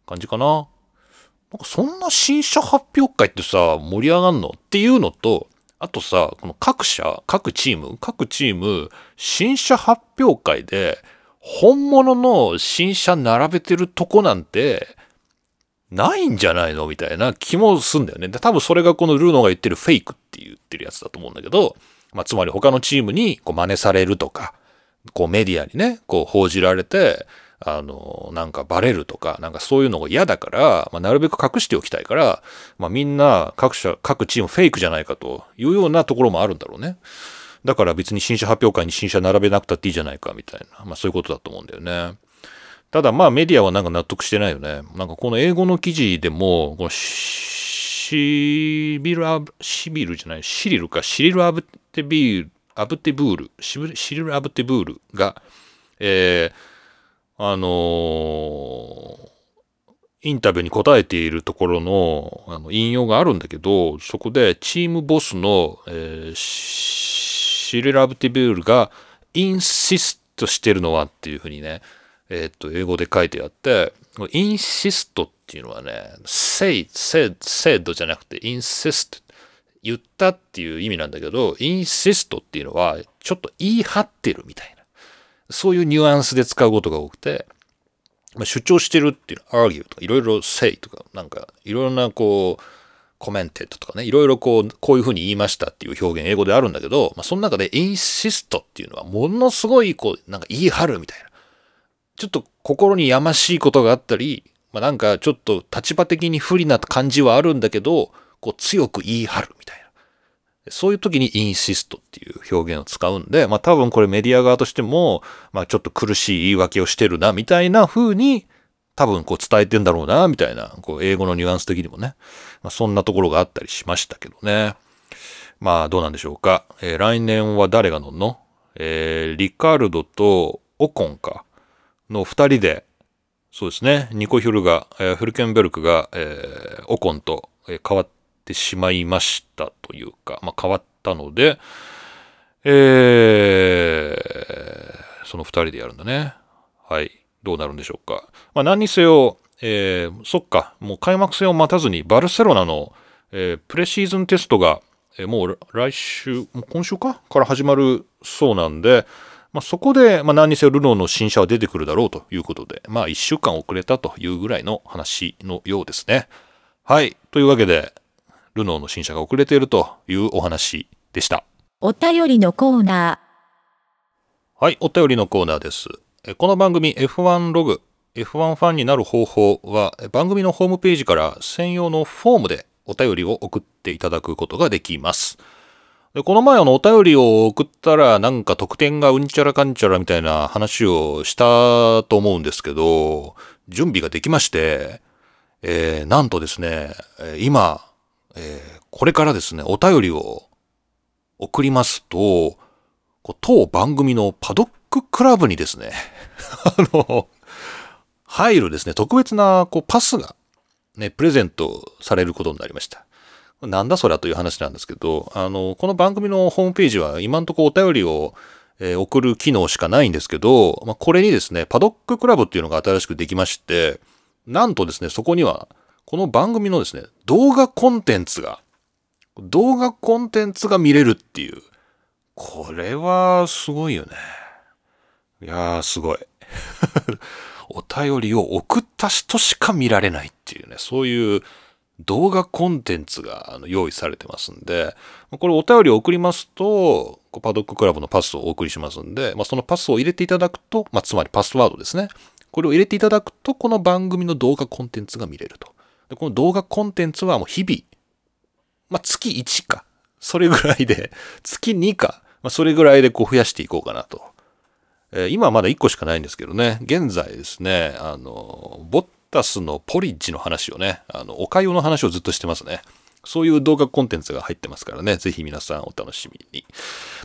A: 感じかな。なんかそんな新車発表会ってさ、盛り上がんの？っていうのと、あとさ、この各社、各チーム、各チーム、新車発表会で、本物の新車並べてるとこなんて、ないんじゃないの？みたいな気もすんだよね。で、多分それがこのルーノが言ってるフェイクって言ってるやつだと思うんだけど、まあ、つまり他のチームにこう真似されるとか、こうメディアにね、こう報じられて、あの、なんかバレるとか、なんかそういうのが嫌だから、まあ、なるべく隠しておきたいから、まあ、みんな各社、各チームフェイクじゃないかというようなところもあるんだろうね。だから別に新車発表会に新車並べなくたっていいじゃないかみたいな、まあそういうことだと思うんだよね。ただまあメディアはなんか納得してないよね。なんかこの英語の記事でも、このシビルアブ、シビルじゃない、シリルか、シリルアブテビール、アブテブール、シビルシリルアブテブールが、えー、あのーインタビューに答えているところのあの引用があるんだけど、そこでチームボスの、えーシル・アブティブールがインシストしてるのはっていうふうにね、えっ、と、英語で書いてあって、insist っていうのはね、say, said, said じゃなくて insist 言ったっていう意味なんだけど、insist っていうのはちょっと言い張ってるみたいな。そういうニュアンスで使うことが多くて、まあ、主張してるっていうの、argue とか、いろいろ say とか、なんか、いろんなこう、コメンテッドとかね、いろいろこう、こういうふうに言いましたっていう表現、英語であるんだけど、まあ、その中で insist っていうのは、ものすごいこう、なんか言い張るみたいな。ちょっと心にやましいことがあったり、まあ、なんかちょっと立場的に不利な感じはあるんだけど、こう強く言い張るみたいな。そういう時に insist っていう表現を使うんで、まあ多分これメディア側としても、まあちょっと苦しい言い訳をしてるな、みたいな風に多分こう伝えてんだろうな、みたいな、こう英語のニュアンス的にもね、まあそんなところがあったりしましたけどね。まあどうなんでしょうか。えー来年は誰が乗んの？えーリカルドとオコンか。の二人で、そうですね、ニコヒュルが、えーフルケンベルクが、えーオコンと、えー変わっててしまいましたというか、まあ、変わったので、えーその二人でやるんだね。はい。どうなるんでしょうか。まあ、何にせよ、えーそっか、もう開幕戦を待たずに、バルセロナの、えープレシーズンテストが、えーもう来週、もう今週か？から始まるそうなんで、まあ、そこで、まあ、何にせよルノーの新車は出てくるだろうということで、まあ、1週間遅れたというぐらいの話のようですね。はい。というわけで、ルノーの新車が遅れているというお話でした。
C: お便りのコーナ
A: はい、お便りのコーナーです。えこの番組 F1 ログ、F1 ファンになる方法はえ番組のホームページから専用のフォームでお便りを送っていただくことができます。でこの前あのお便りを送ったらなんか得点がうんちゃらかんちゃらみたいな話をしたと思うんですけど、準備ができまして、えーなんとですね、えー今、えーこれからですね、お便りを送りますと、当番組のパドッククラブにですね、(laughs) あの、入るですね、特別なこうパスがね、プレゼントされることになりました。なんだそりゃという話なんですけど、あの、この番組のホームページは今んとこお便りを、えー送る機能しかないんですけど、まあ、これにですね、パドッククラブっていうのが新しくできまして、なんとですね、そこには、この番組のですね、動画コンテンツが、動画コンテンツが見れるっていう、これはすごいよね。いやー、すごい。(laughs) お便りを送った人しか見られないっていうね、そういう動画コンテンツが用意されてますんで、これお便りを送りますと、パドッククラブのパスをお送りしますんで、まあ、そのパスを入れていただくと、まあ、つまりパスワードですね。これを入れていただくと、この番組の動画コンテンツが見れると。でこの動画コンテンツはもう日々、まあ、月1か、それぐらいで、(laughs) 月2か、まあ、それぐらいでこう増やしていこうかなと。えー今はまだ1個しかないんですけどね、現在ですね、あの、ボッタスのポリッジの話をね、あの、おかゆの話をずっとしてますね。そういう動画コンテンツが入ってますからね、ぜひ皆さんお楽しみに。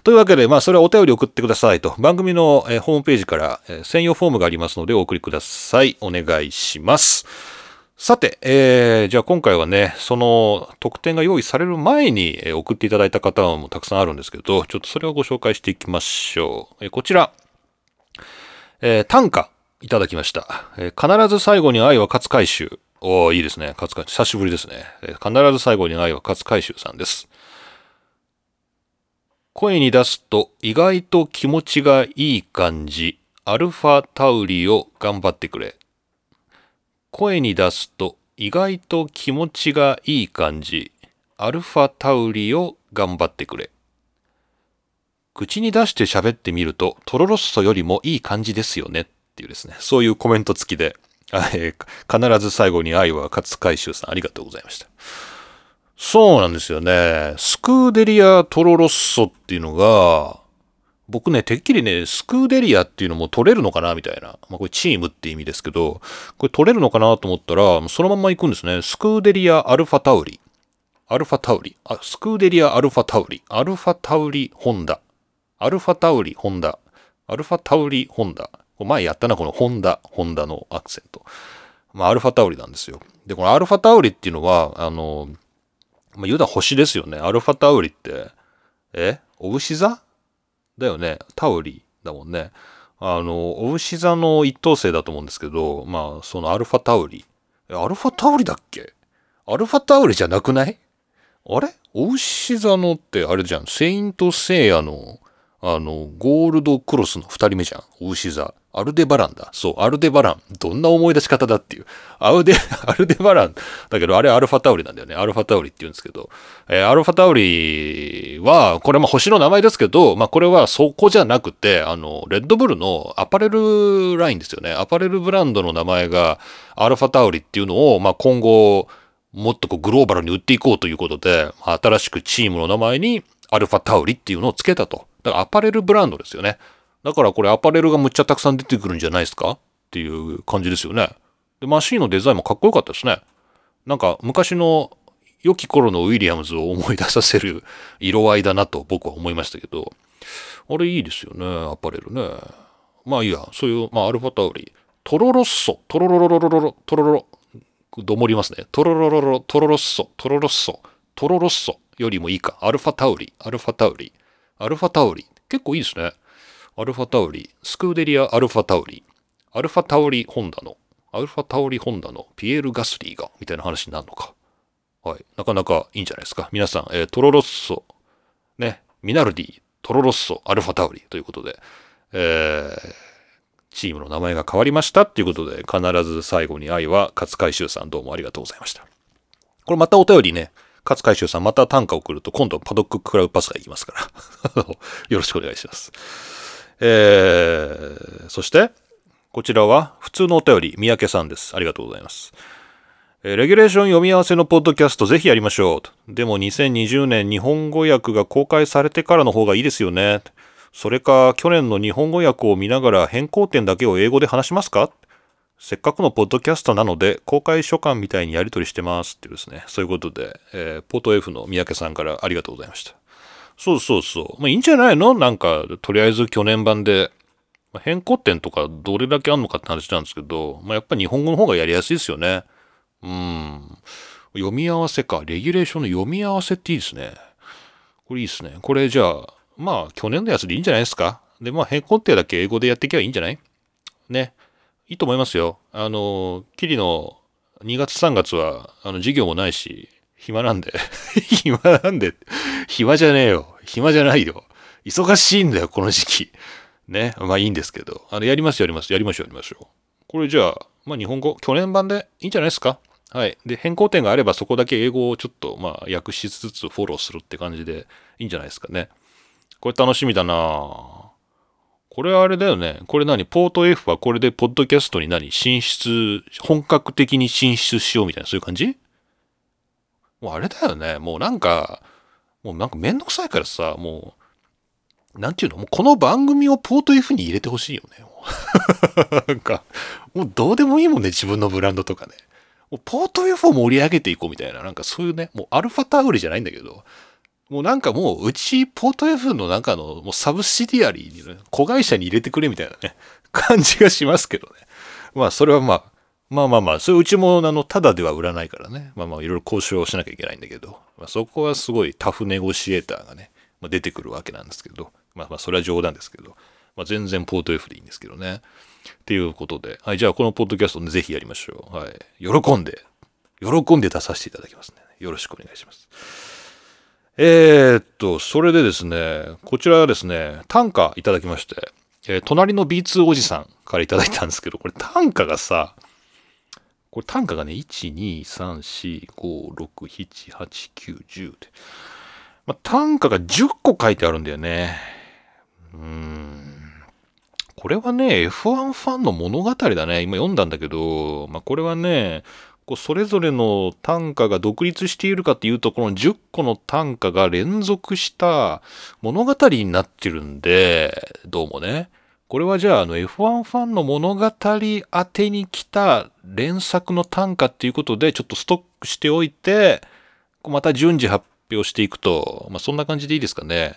A: というわけで、まあ、それはお便り送ってくださいと。番組の、えホームページから、え専用フォームがありますのでお送りください。お願いします。さて、えーじゃあ今回はね、その特典が用意される前に、送っていただいた方もたくさんあるんですけど、ちょっとそれをご紹介していきましょう。えーこちら、えー短歌いただきました。えー必ず最後に愛は勝つ回収。おーいいですね。勝つ回収。久しぶりですね。えー必ず最後に愛は勝つ回収さんです。声に出すと意外と気持ちがいい感じ。アルファタウリを頑張ってくれ。声に出すと意外と気持ちがいい感じ。アルファタウリを頑張ってくれ。口に出して喋ってみると、トロロッソよりもいい感じですよねっていうですね、そういうコメント付きで、え必ず最後に愛は勝つ回収さんありがとうございました。そうなんですよね。スクーデリア・トロロッソっていうのが、僕ね、てっきりね、スクーデリアっていうのも取れるのかなみたいな。まあこれチームって意味ですけど、これ取れるのかなと思ったら、そのまんま行くんですね。スクーデリア・アルファタウリ。アルファタウリ。あ、スクーデリア・アルファタウリ。アルファタウリ・ホンダ。アルファタウリ・ホンダ。アルファタウリ・ホンダ。これ前やったな、このホンダ、ホンダのアクセント。まあ、アルファタウリなんですよ。で、このアルファタウリっていうのは、あの、まあ、ユダ星ですよね。アルファタウリって、え？お牛座だよね。タウリだもんね。あの、お牛座の一等星だと思うんですけど、まあ、そのアルファタウリ。アルファタウリだっけ？アルファタウリじゃなくない？あれ？お牛座のってあれじゃん。セイントセイヤの、あの、ゴールドクロスの二人目じゃん。牛座。アルデバランだ。そう、アルデバラン。どんな思い出し方だっていう。アウデ、(laughs) アルデバラン。だけど、あれアルファタウリなんだよね。アルファタウリって言うんですけど。えーアルファタウリは、これも星の名前ですけど、まあこれはそこじゃなくて、あの、レッドブルのアパレルラインですよね。アパレルブランドの名前がアルファタウリっていうのを、まあ今後、もっとこうグローバルに売っていこうということで、新しくチームの名前にアルファタウリっていうのをつけたと。だからアパレルブランドですよね。だからこれアパレルがむっちゃたくさん出てくるんじゃないですか？っていう感じですよね。で、マシーンのデザインもかっこよかったですね。なんか昔の良き頃のウィリアムズを思い出させる (laughs) 色合いだなと僕は思いましたけど、あれいいですよね、アパレルね。まあいいや、そういう、まあアルファタウリ、トロロッソ、トロロロロロロロ、トロロロ、どもりますね。トロロロロロ、トロロッソ、トロロッソ、トロロッソよりもいいか。アルファタウリ、アルファタウリ、アルファタウリ。結構いいですね。アルファタウリ、スクーデリア・アルファタウリ、アルファタウリ・ホンダの、アルファタウリ・ホンダのピエール・ガスリーが、みたいな話になるのか。はい。なかなかいいんじゃないですか。皆さん、えートロロッソ、ね、ミナルディ、トロロッソ、アルファタウリということで、えー、チームの名前が変わりましたっていうことで、必ず最後に愛は勝海舟さんどうもありがとうございました。これまたお便りね、勝海舟さんまた短歌を送ると今度パドッククラブパスが行きますから。(laughs) よろしくお願いします。えー、そして、こちらは普通のお便り、三宅さんです。ありがとうございます。えーレギュレーション読み合わせのポッドキャストぜひやりましょう。でも2020年日本語訳が公開されてからの方がいいですよね。それか去年の日本語訳を見ながら変更点だけを英語で話しますか？せっかくのポッドキャストなので公開書簡みたいにやり取りしてますっていうですね。そういうことで、えーポート F の三宅さんからありがとうございました。そうそうそう。まあいいんじゃないの？なんか、とりあえず去年版で、まあ変更点とかどれだけあんのかって話なんですけど、まあやっぱ日本語の方がやりやすいですよね。うん。読み合わせか。レギュレーションの読み合わせっていいですね。これいいですね。これじゃあ、まあ去年のやつでいいんじゃないですか？で、まあ変更点だけ英語でやっていけばいいんじゃない？ね。いいと思いますよ。あの、キリの2月3月は、あの、授業もないし、暇なんで。(laughs) 暇なんで。暇じゃねえよ。暇じゃないよ。忙しいんだよ、この時期。ね。まあいいんですけど。あの、やります、やります。やりましょう、やりましょう。これじゃあ、まあ日本語、去年版でいいんじゃないですか？はい。で、変更点があればそこだけ英語をちょっと、まあ訳しつつフォローするって感じでいいんじゃないですかね。これ楽しみだなこれはあれだよね。これ何？ポート F はこれでポッドキャストに何？進出、本格的に進出しようみたいなそういう感じ？もうあれだよね。もうなんか、もうなんかめんどくさいからさ、もう、なんていうの？もうこの番組をポート F に入れてほしいよね。(laughs) なんか、もうどうでもいいもんね、自分のブランドとかね。もうポート F を盛り上げていこうみたいな、なんかそういうね、もうアルファタウリじゃないんだけど、もうなんかもう、うち、ポート F の中のもうサブシディアリーにね、子会社に入れてくれみたいなね、(laughs) 感じがしますけどね。まあ、それはまあ、まあまあまあ、それうちも、あの、ただでは売らないからね。まあまあ、いろいろ交渉しなきゃいけないんだけど、まあ、そこはすごいタフネゴシエーターがね、まあ、出てくるわけなんですけど、まあまあ、それは冗談ですけど、まあ、全然ポート F でいいんですけどね。っていうことで、はい、じゃあこのポッドキャストね、ぜひやりましょう。はい。喜んで、喜んで出させていただきますね。よろしくお願いします。えー、っと、それでですね、こちらはですね、短歌いただきまして、えー隣の B2 おじさんからいただいたんですけど、これ短歌がさ、これ単価がね、1、2、3、4、5、6、7、8、9、10で。まあ、単価が10個書いてあるんだよね。うーん。これはね、F1 ファンの物語だね。今読んだんだけど、まあ、これはね、こうそれぞれの単価が独立しているかっていうと、この10個の単価が連続した物語になってるんで、どうもね。これはじゃあ、あの F1 ファンの物語宛てに来た連作の単価っていうことで、ちょっとストックしておいて、また順次発表していくと、まあそんな感じでいいですかね。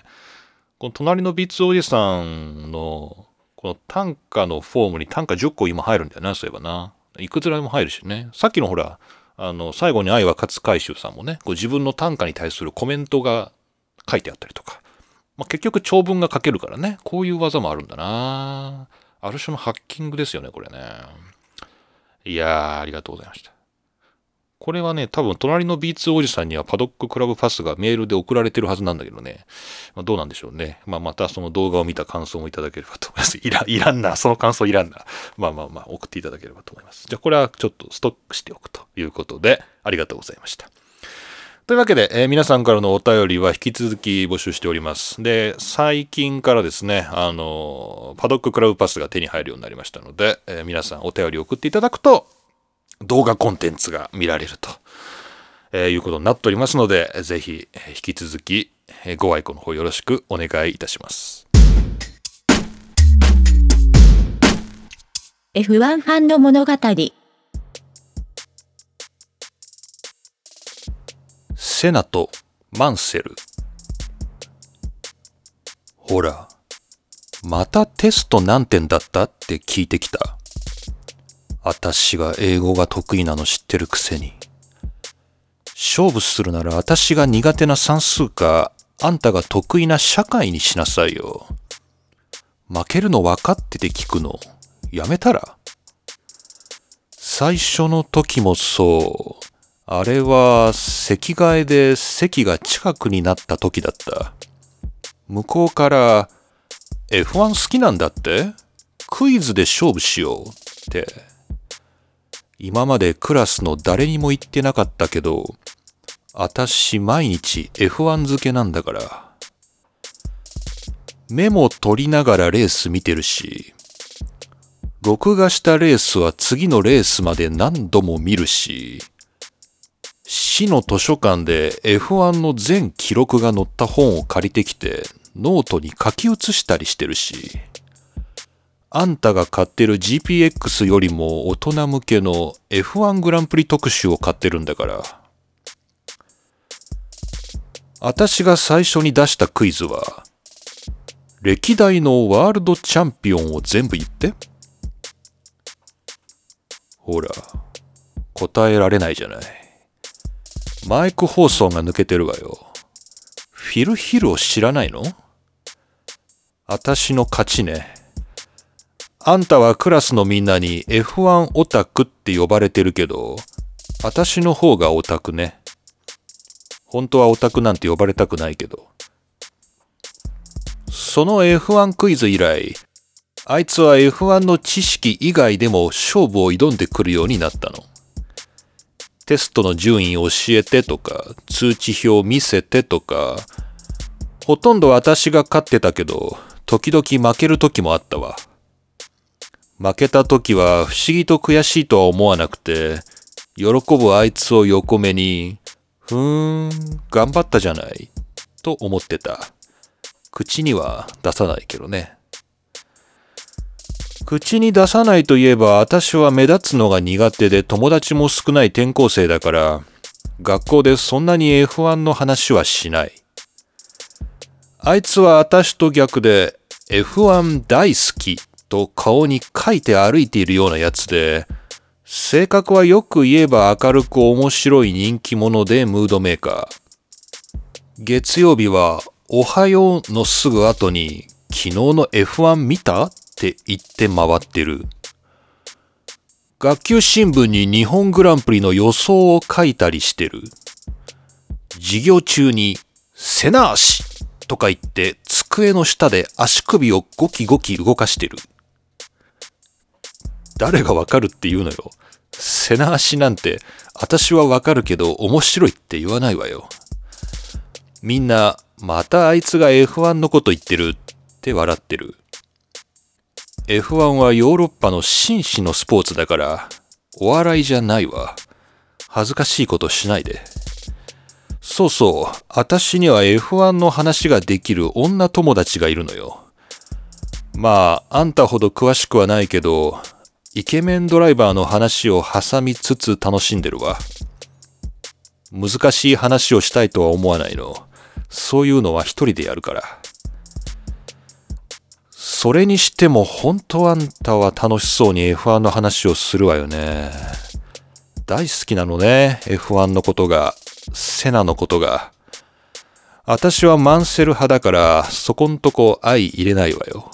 A: この隣のビッツおじさんの、この単価のフォームに単価10個今入るんだよな、そういえばな。いくつらでも入るしね。さっきのほら、あの、最後に愛は勝海舟さんもね、こう自分の短歌に対するコメントが書いてあったりとか。まあ、結局長文が書けるからね、こういう技もあるんだなある種のハッキングですよね、これね。いやー、ありがとうございました。これはね、多分隣の B2 おじさんにはパドッククラブパスがメールで送られてるはずなんだけどね。まあ、どうなんでしょうね。まあ、またその動画を見た感想もいただければと思います。いら、いらんな。その感想いらんな。まあまあまあ、送っていただければと思います。じゃあ、これはちょっとストックしておくということで、ありがとうございました。というわけで、えー皆さんからのお便りは引き続き募集しております。で、最近からですね、あのパドッククラブパスが手に入るようになりましたので、えー皆さんお便り送っていただくと、動画コンテンツが見られると、えーいうことになっておりますので、ぜひ、えー引き続き、えーご愛顧の方よろしくお願いいたします。
C: F1 ファンの物語。
A: セナとマンセル。ほら、またテスト何点だったって聞いてきた。あたしが英語が得意なの知ってるくせに。勝負するならあたしが苦手な算数か、あんたが得意な社会にしなさいよ。負けるの分かってて聞くの、やめたら最初の時もそう。あれは席替えで席が近くになった時だった。向こうから F1 好きなんだって？クイズで勝負しようって。今までクラスの誰にも言ってなかったけど、あたし毎日 F1 漬けなんだから。メモ取りながらレース見てるし、録画したレースは次のレースまで何度も見るし、市の図書館で F1 の全記録が載った本を借りてきてノートに書き写したりしてるし、あんたが買ってる GPX よりも大人向けの F1 グランプリ特集を買ってるんだから。私が最初に出したクイズは、歴代のワールドチャンピオンを全部言って。ほら、答えられないじゃない。マイク放送が抜けてるわよ。フィル・ヒルを知らないの？私の勝ちね。あんたはクラスのみんなに F1 オタクって呼ばれてるけど、私の方がオタクね。本当はオタクなんて呼ばれたくないけど。その F1 クイズ以来、あいつは F1 の知識以外でも勝負を挑んでくるようになったの。テストの順位教えてとか、通知表見せてとか、ほとんど私が勝ってたけど、時々負ける時もあったわ。負けた時は不思議と悔しいとは思わなくて、喜ぶあいつを横目に、ふーん、頑張ったじゃない、と思ってた。口には出さないけどね。口に出さないといえば私は目立つのが苦手で友達も少ない転校生だから学校でそんなに F1 の話はしない。あいつは私と逆で F1 大好きと顔に書いて歩いているようなやつで性格はよく言えば明るく面白い人気者でムードメーカー。月曜日はおはようのすぐ後に昨日の F1 見た？って言って回ってる。学級新聞に日本グランプリの予想を書いたりしてる。授業中に背な足とか言って机の下で足首をゴキゴキ動かしてる。誰がわかるって言うのよ。背な足なんて私はわかるけど面白いって言わないわよ。みんなまたあいつが F1 のこと言ってるって笑ってる。F1 はヨーロッパの紳士のスポーツだから、お笑いじゃないわ。恥ずかしいことしないで。そうそう、私には F1 の話ができる女友達がいるのよ。まあ、あんたほど詳しくはないけど、イケメンドライバーの話を挟みつつ楽しんでるわ。難しい話をしたいとは思わないの。そういうのは一人でやるから。それにしても本当あんたは楽しそうに F1 の話をするわよね。大好きなのね、F1 のことが、セナのことが。私はマンセル派だから、そこんとこ相入れないわよ。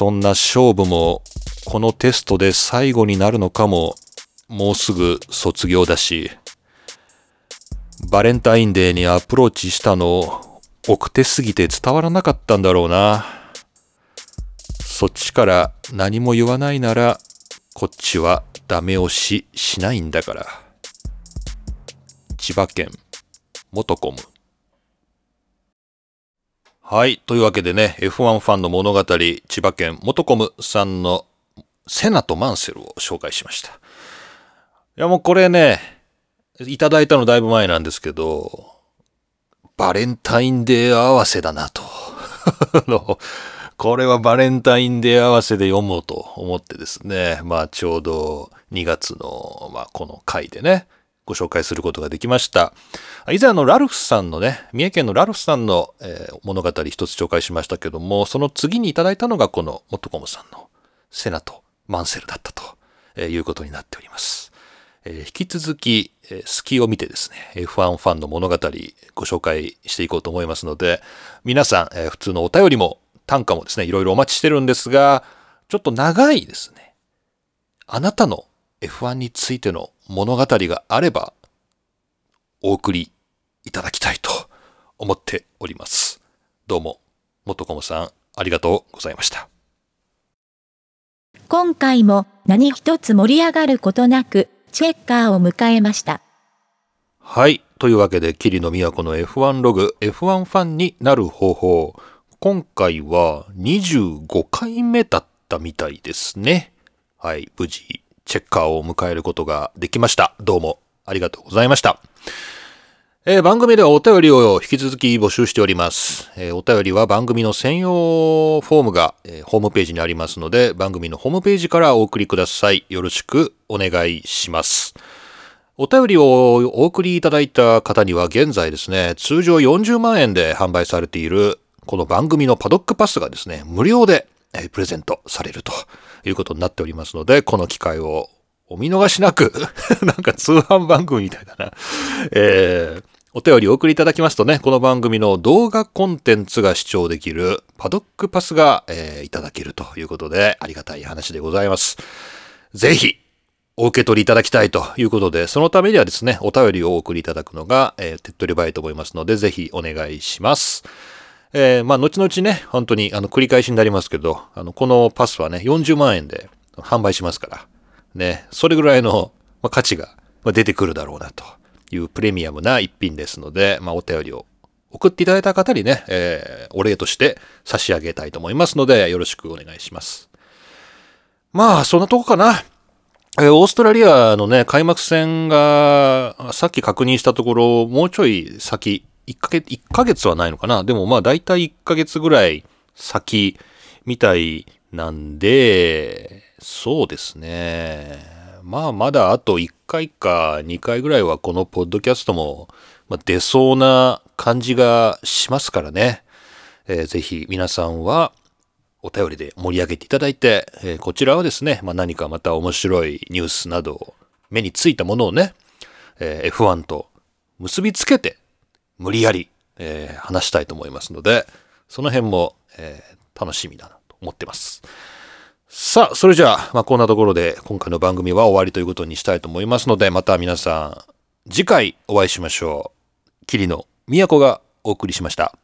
A: そんな勝負もこのテストで最後になるのかも。もうすぐ卒業だし。バレンタインデーにアプローチしたの奥手すぎて伝わらなかったんだろうな。そっちから何も言わないなら、こっちはダメ押ししないんだから。千葉県、元コム。はい。というわけでね、F1 ファンの物語、千葉県元コムさんのセナとマンセルを紹介しました。いやもうこれね、いただいたのだいぶ前なんですけど、バレンタインデー合わせだなと。(laughs) これはバレンタインデー合わせで読もうと思ってですね、まあちょうど2月の、まあ、この回でね、ご紹介することができました。以前あのラルフさんのね、三重県のラルフさんの、えー物語一つ紹介しましたけども、その次にいただいたのがこのモットコムさんのセナとマンセルだったと、えーいうことになっております。えー引き続き、え隙を見てですね、F1 ファンの物語ご紹介していこうと思いますので、皆さん、え普通のお便りも短歌もですね、いろいろお待ちしてるんですが、ちょっと長いですね。あなたの F1 についての物語があれば、お送りいただきたいと思っております。どうも、元コモさん、ありがとうございました。
C: 今回も何一つ盛り上がることなく、チェッカーを迎えました。
A: はい。というわけで、霧の都の F1 ログ、F1 ファンになる方法。今回は25回目だったみたいですね。はい。無事、チェッカーを迎えることができました。どうもありがとうございました。えー番組ではお便りを引き続き募集しております。えーお便りは番組の専用フォームが、えーホームページにありますので、番組のホームページからお送りください。よろしくお願いします。お便りをお送りいただいた方には現在ですね、通常40万円で販売されているこの番組のパドックパスがですね、無料でえプレゼントされるということになっておりますので、この機会をお見逃しなく、(laughs) なんか通販番組みたいだな。えーお便りお送りいただきますとね、この番組の動画コンテンツが視聴できるパドックパスが、えーいただけるということで、ありがたい話でございます。ぜひ、お受け取りいただきたいということで、そのためにはですね、お便りをお送りいただくのが、えー手っ取り早いと思いますので、ぜひお願いします。えーまあ、後々ね、本当に、あの、繰り返しになりますけど、あの、このパスはね、40万円で販売しますから、ね、それぐらいの、まあ、価値が出てくるだろうなというプレミアムな一品ですので、まあ、お便りを送っていただいた方にね、えーお礼として差し上げたいと思いますので、よろしくお願いします。まあ、そんなとこかな。えーオーストラリアのね、開幕戦が、さっき確認したところ、もうちょい先、1ヶ月、1ヶ月はないのかな？でもまあ、だいたい1ヶ月ぐらい先みたいなんで、そうですね。まあ、まだあと1回か2回ぐらいはこのポッドキャストも、出そうな感じがしますからね。えーぜひ皆さんはお便りで盛り上げていただいて、えーこちらはですね、まあ、何かまた面白いニュースなど目についたものをね、えー F1 と結びつけて無理やり、えー話したいと思いますので、その辺も、えー楽しみだなと思ってます。さあ、それじゃあ、まあ、こんなところで今回の番組は終わりということにしたいと思いますので、また皆さん、次回お会いしましょう。霧の都がお送りしました。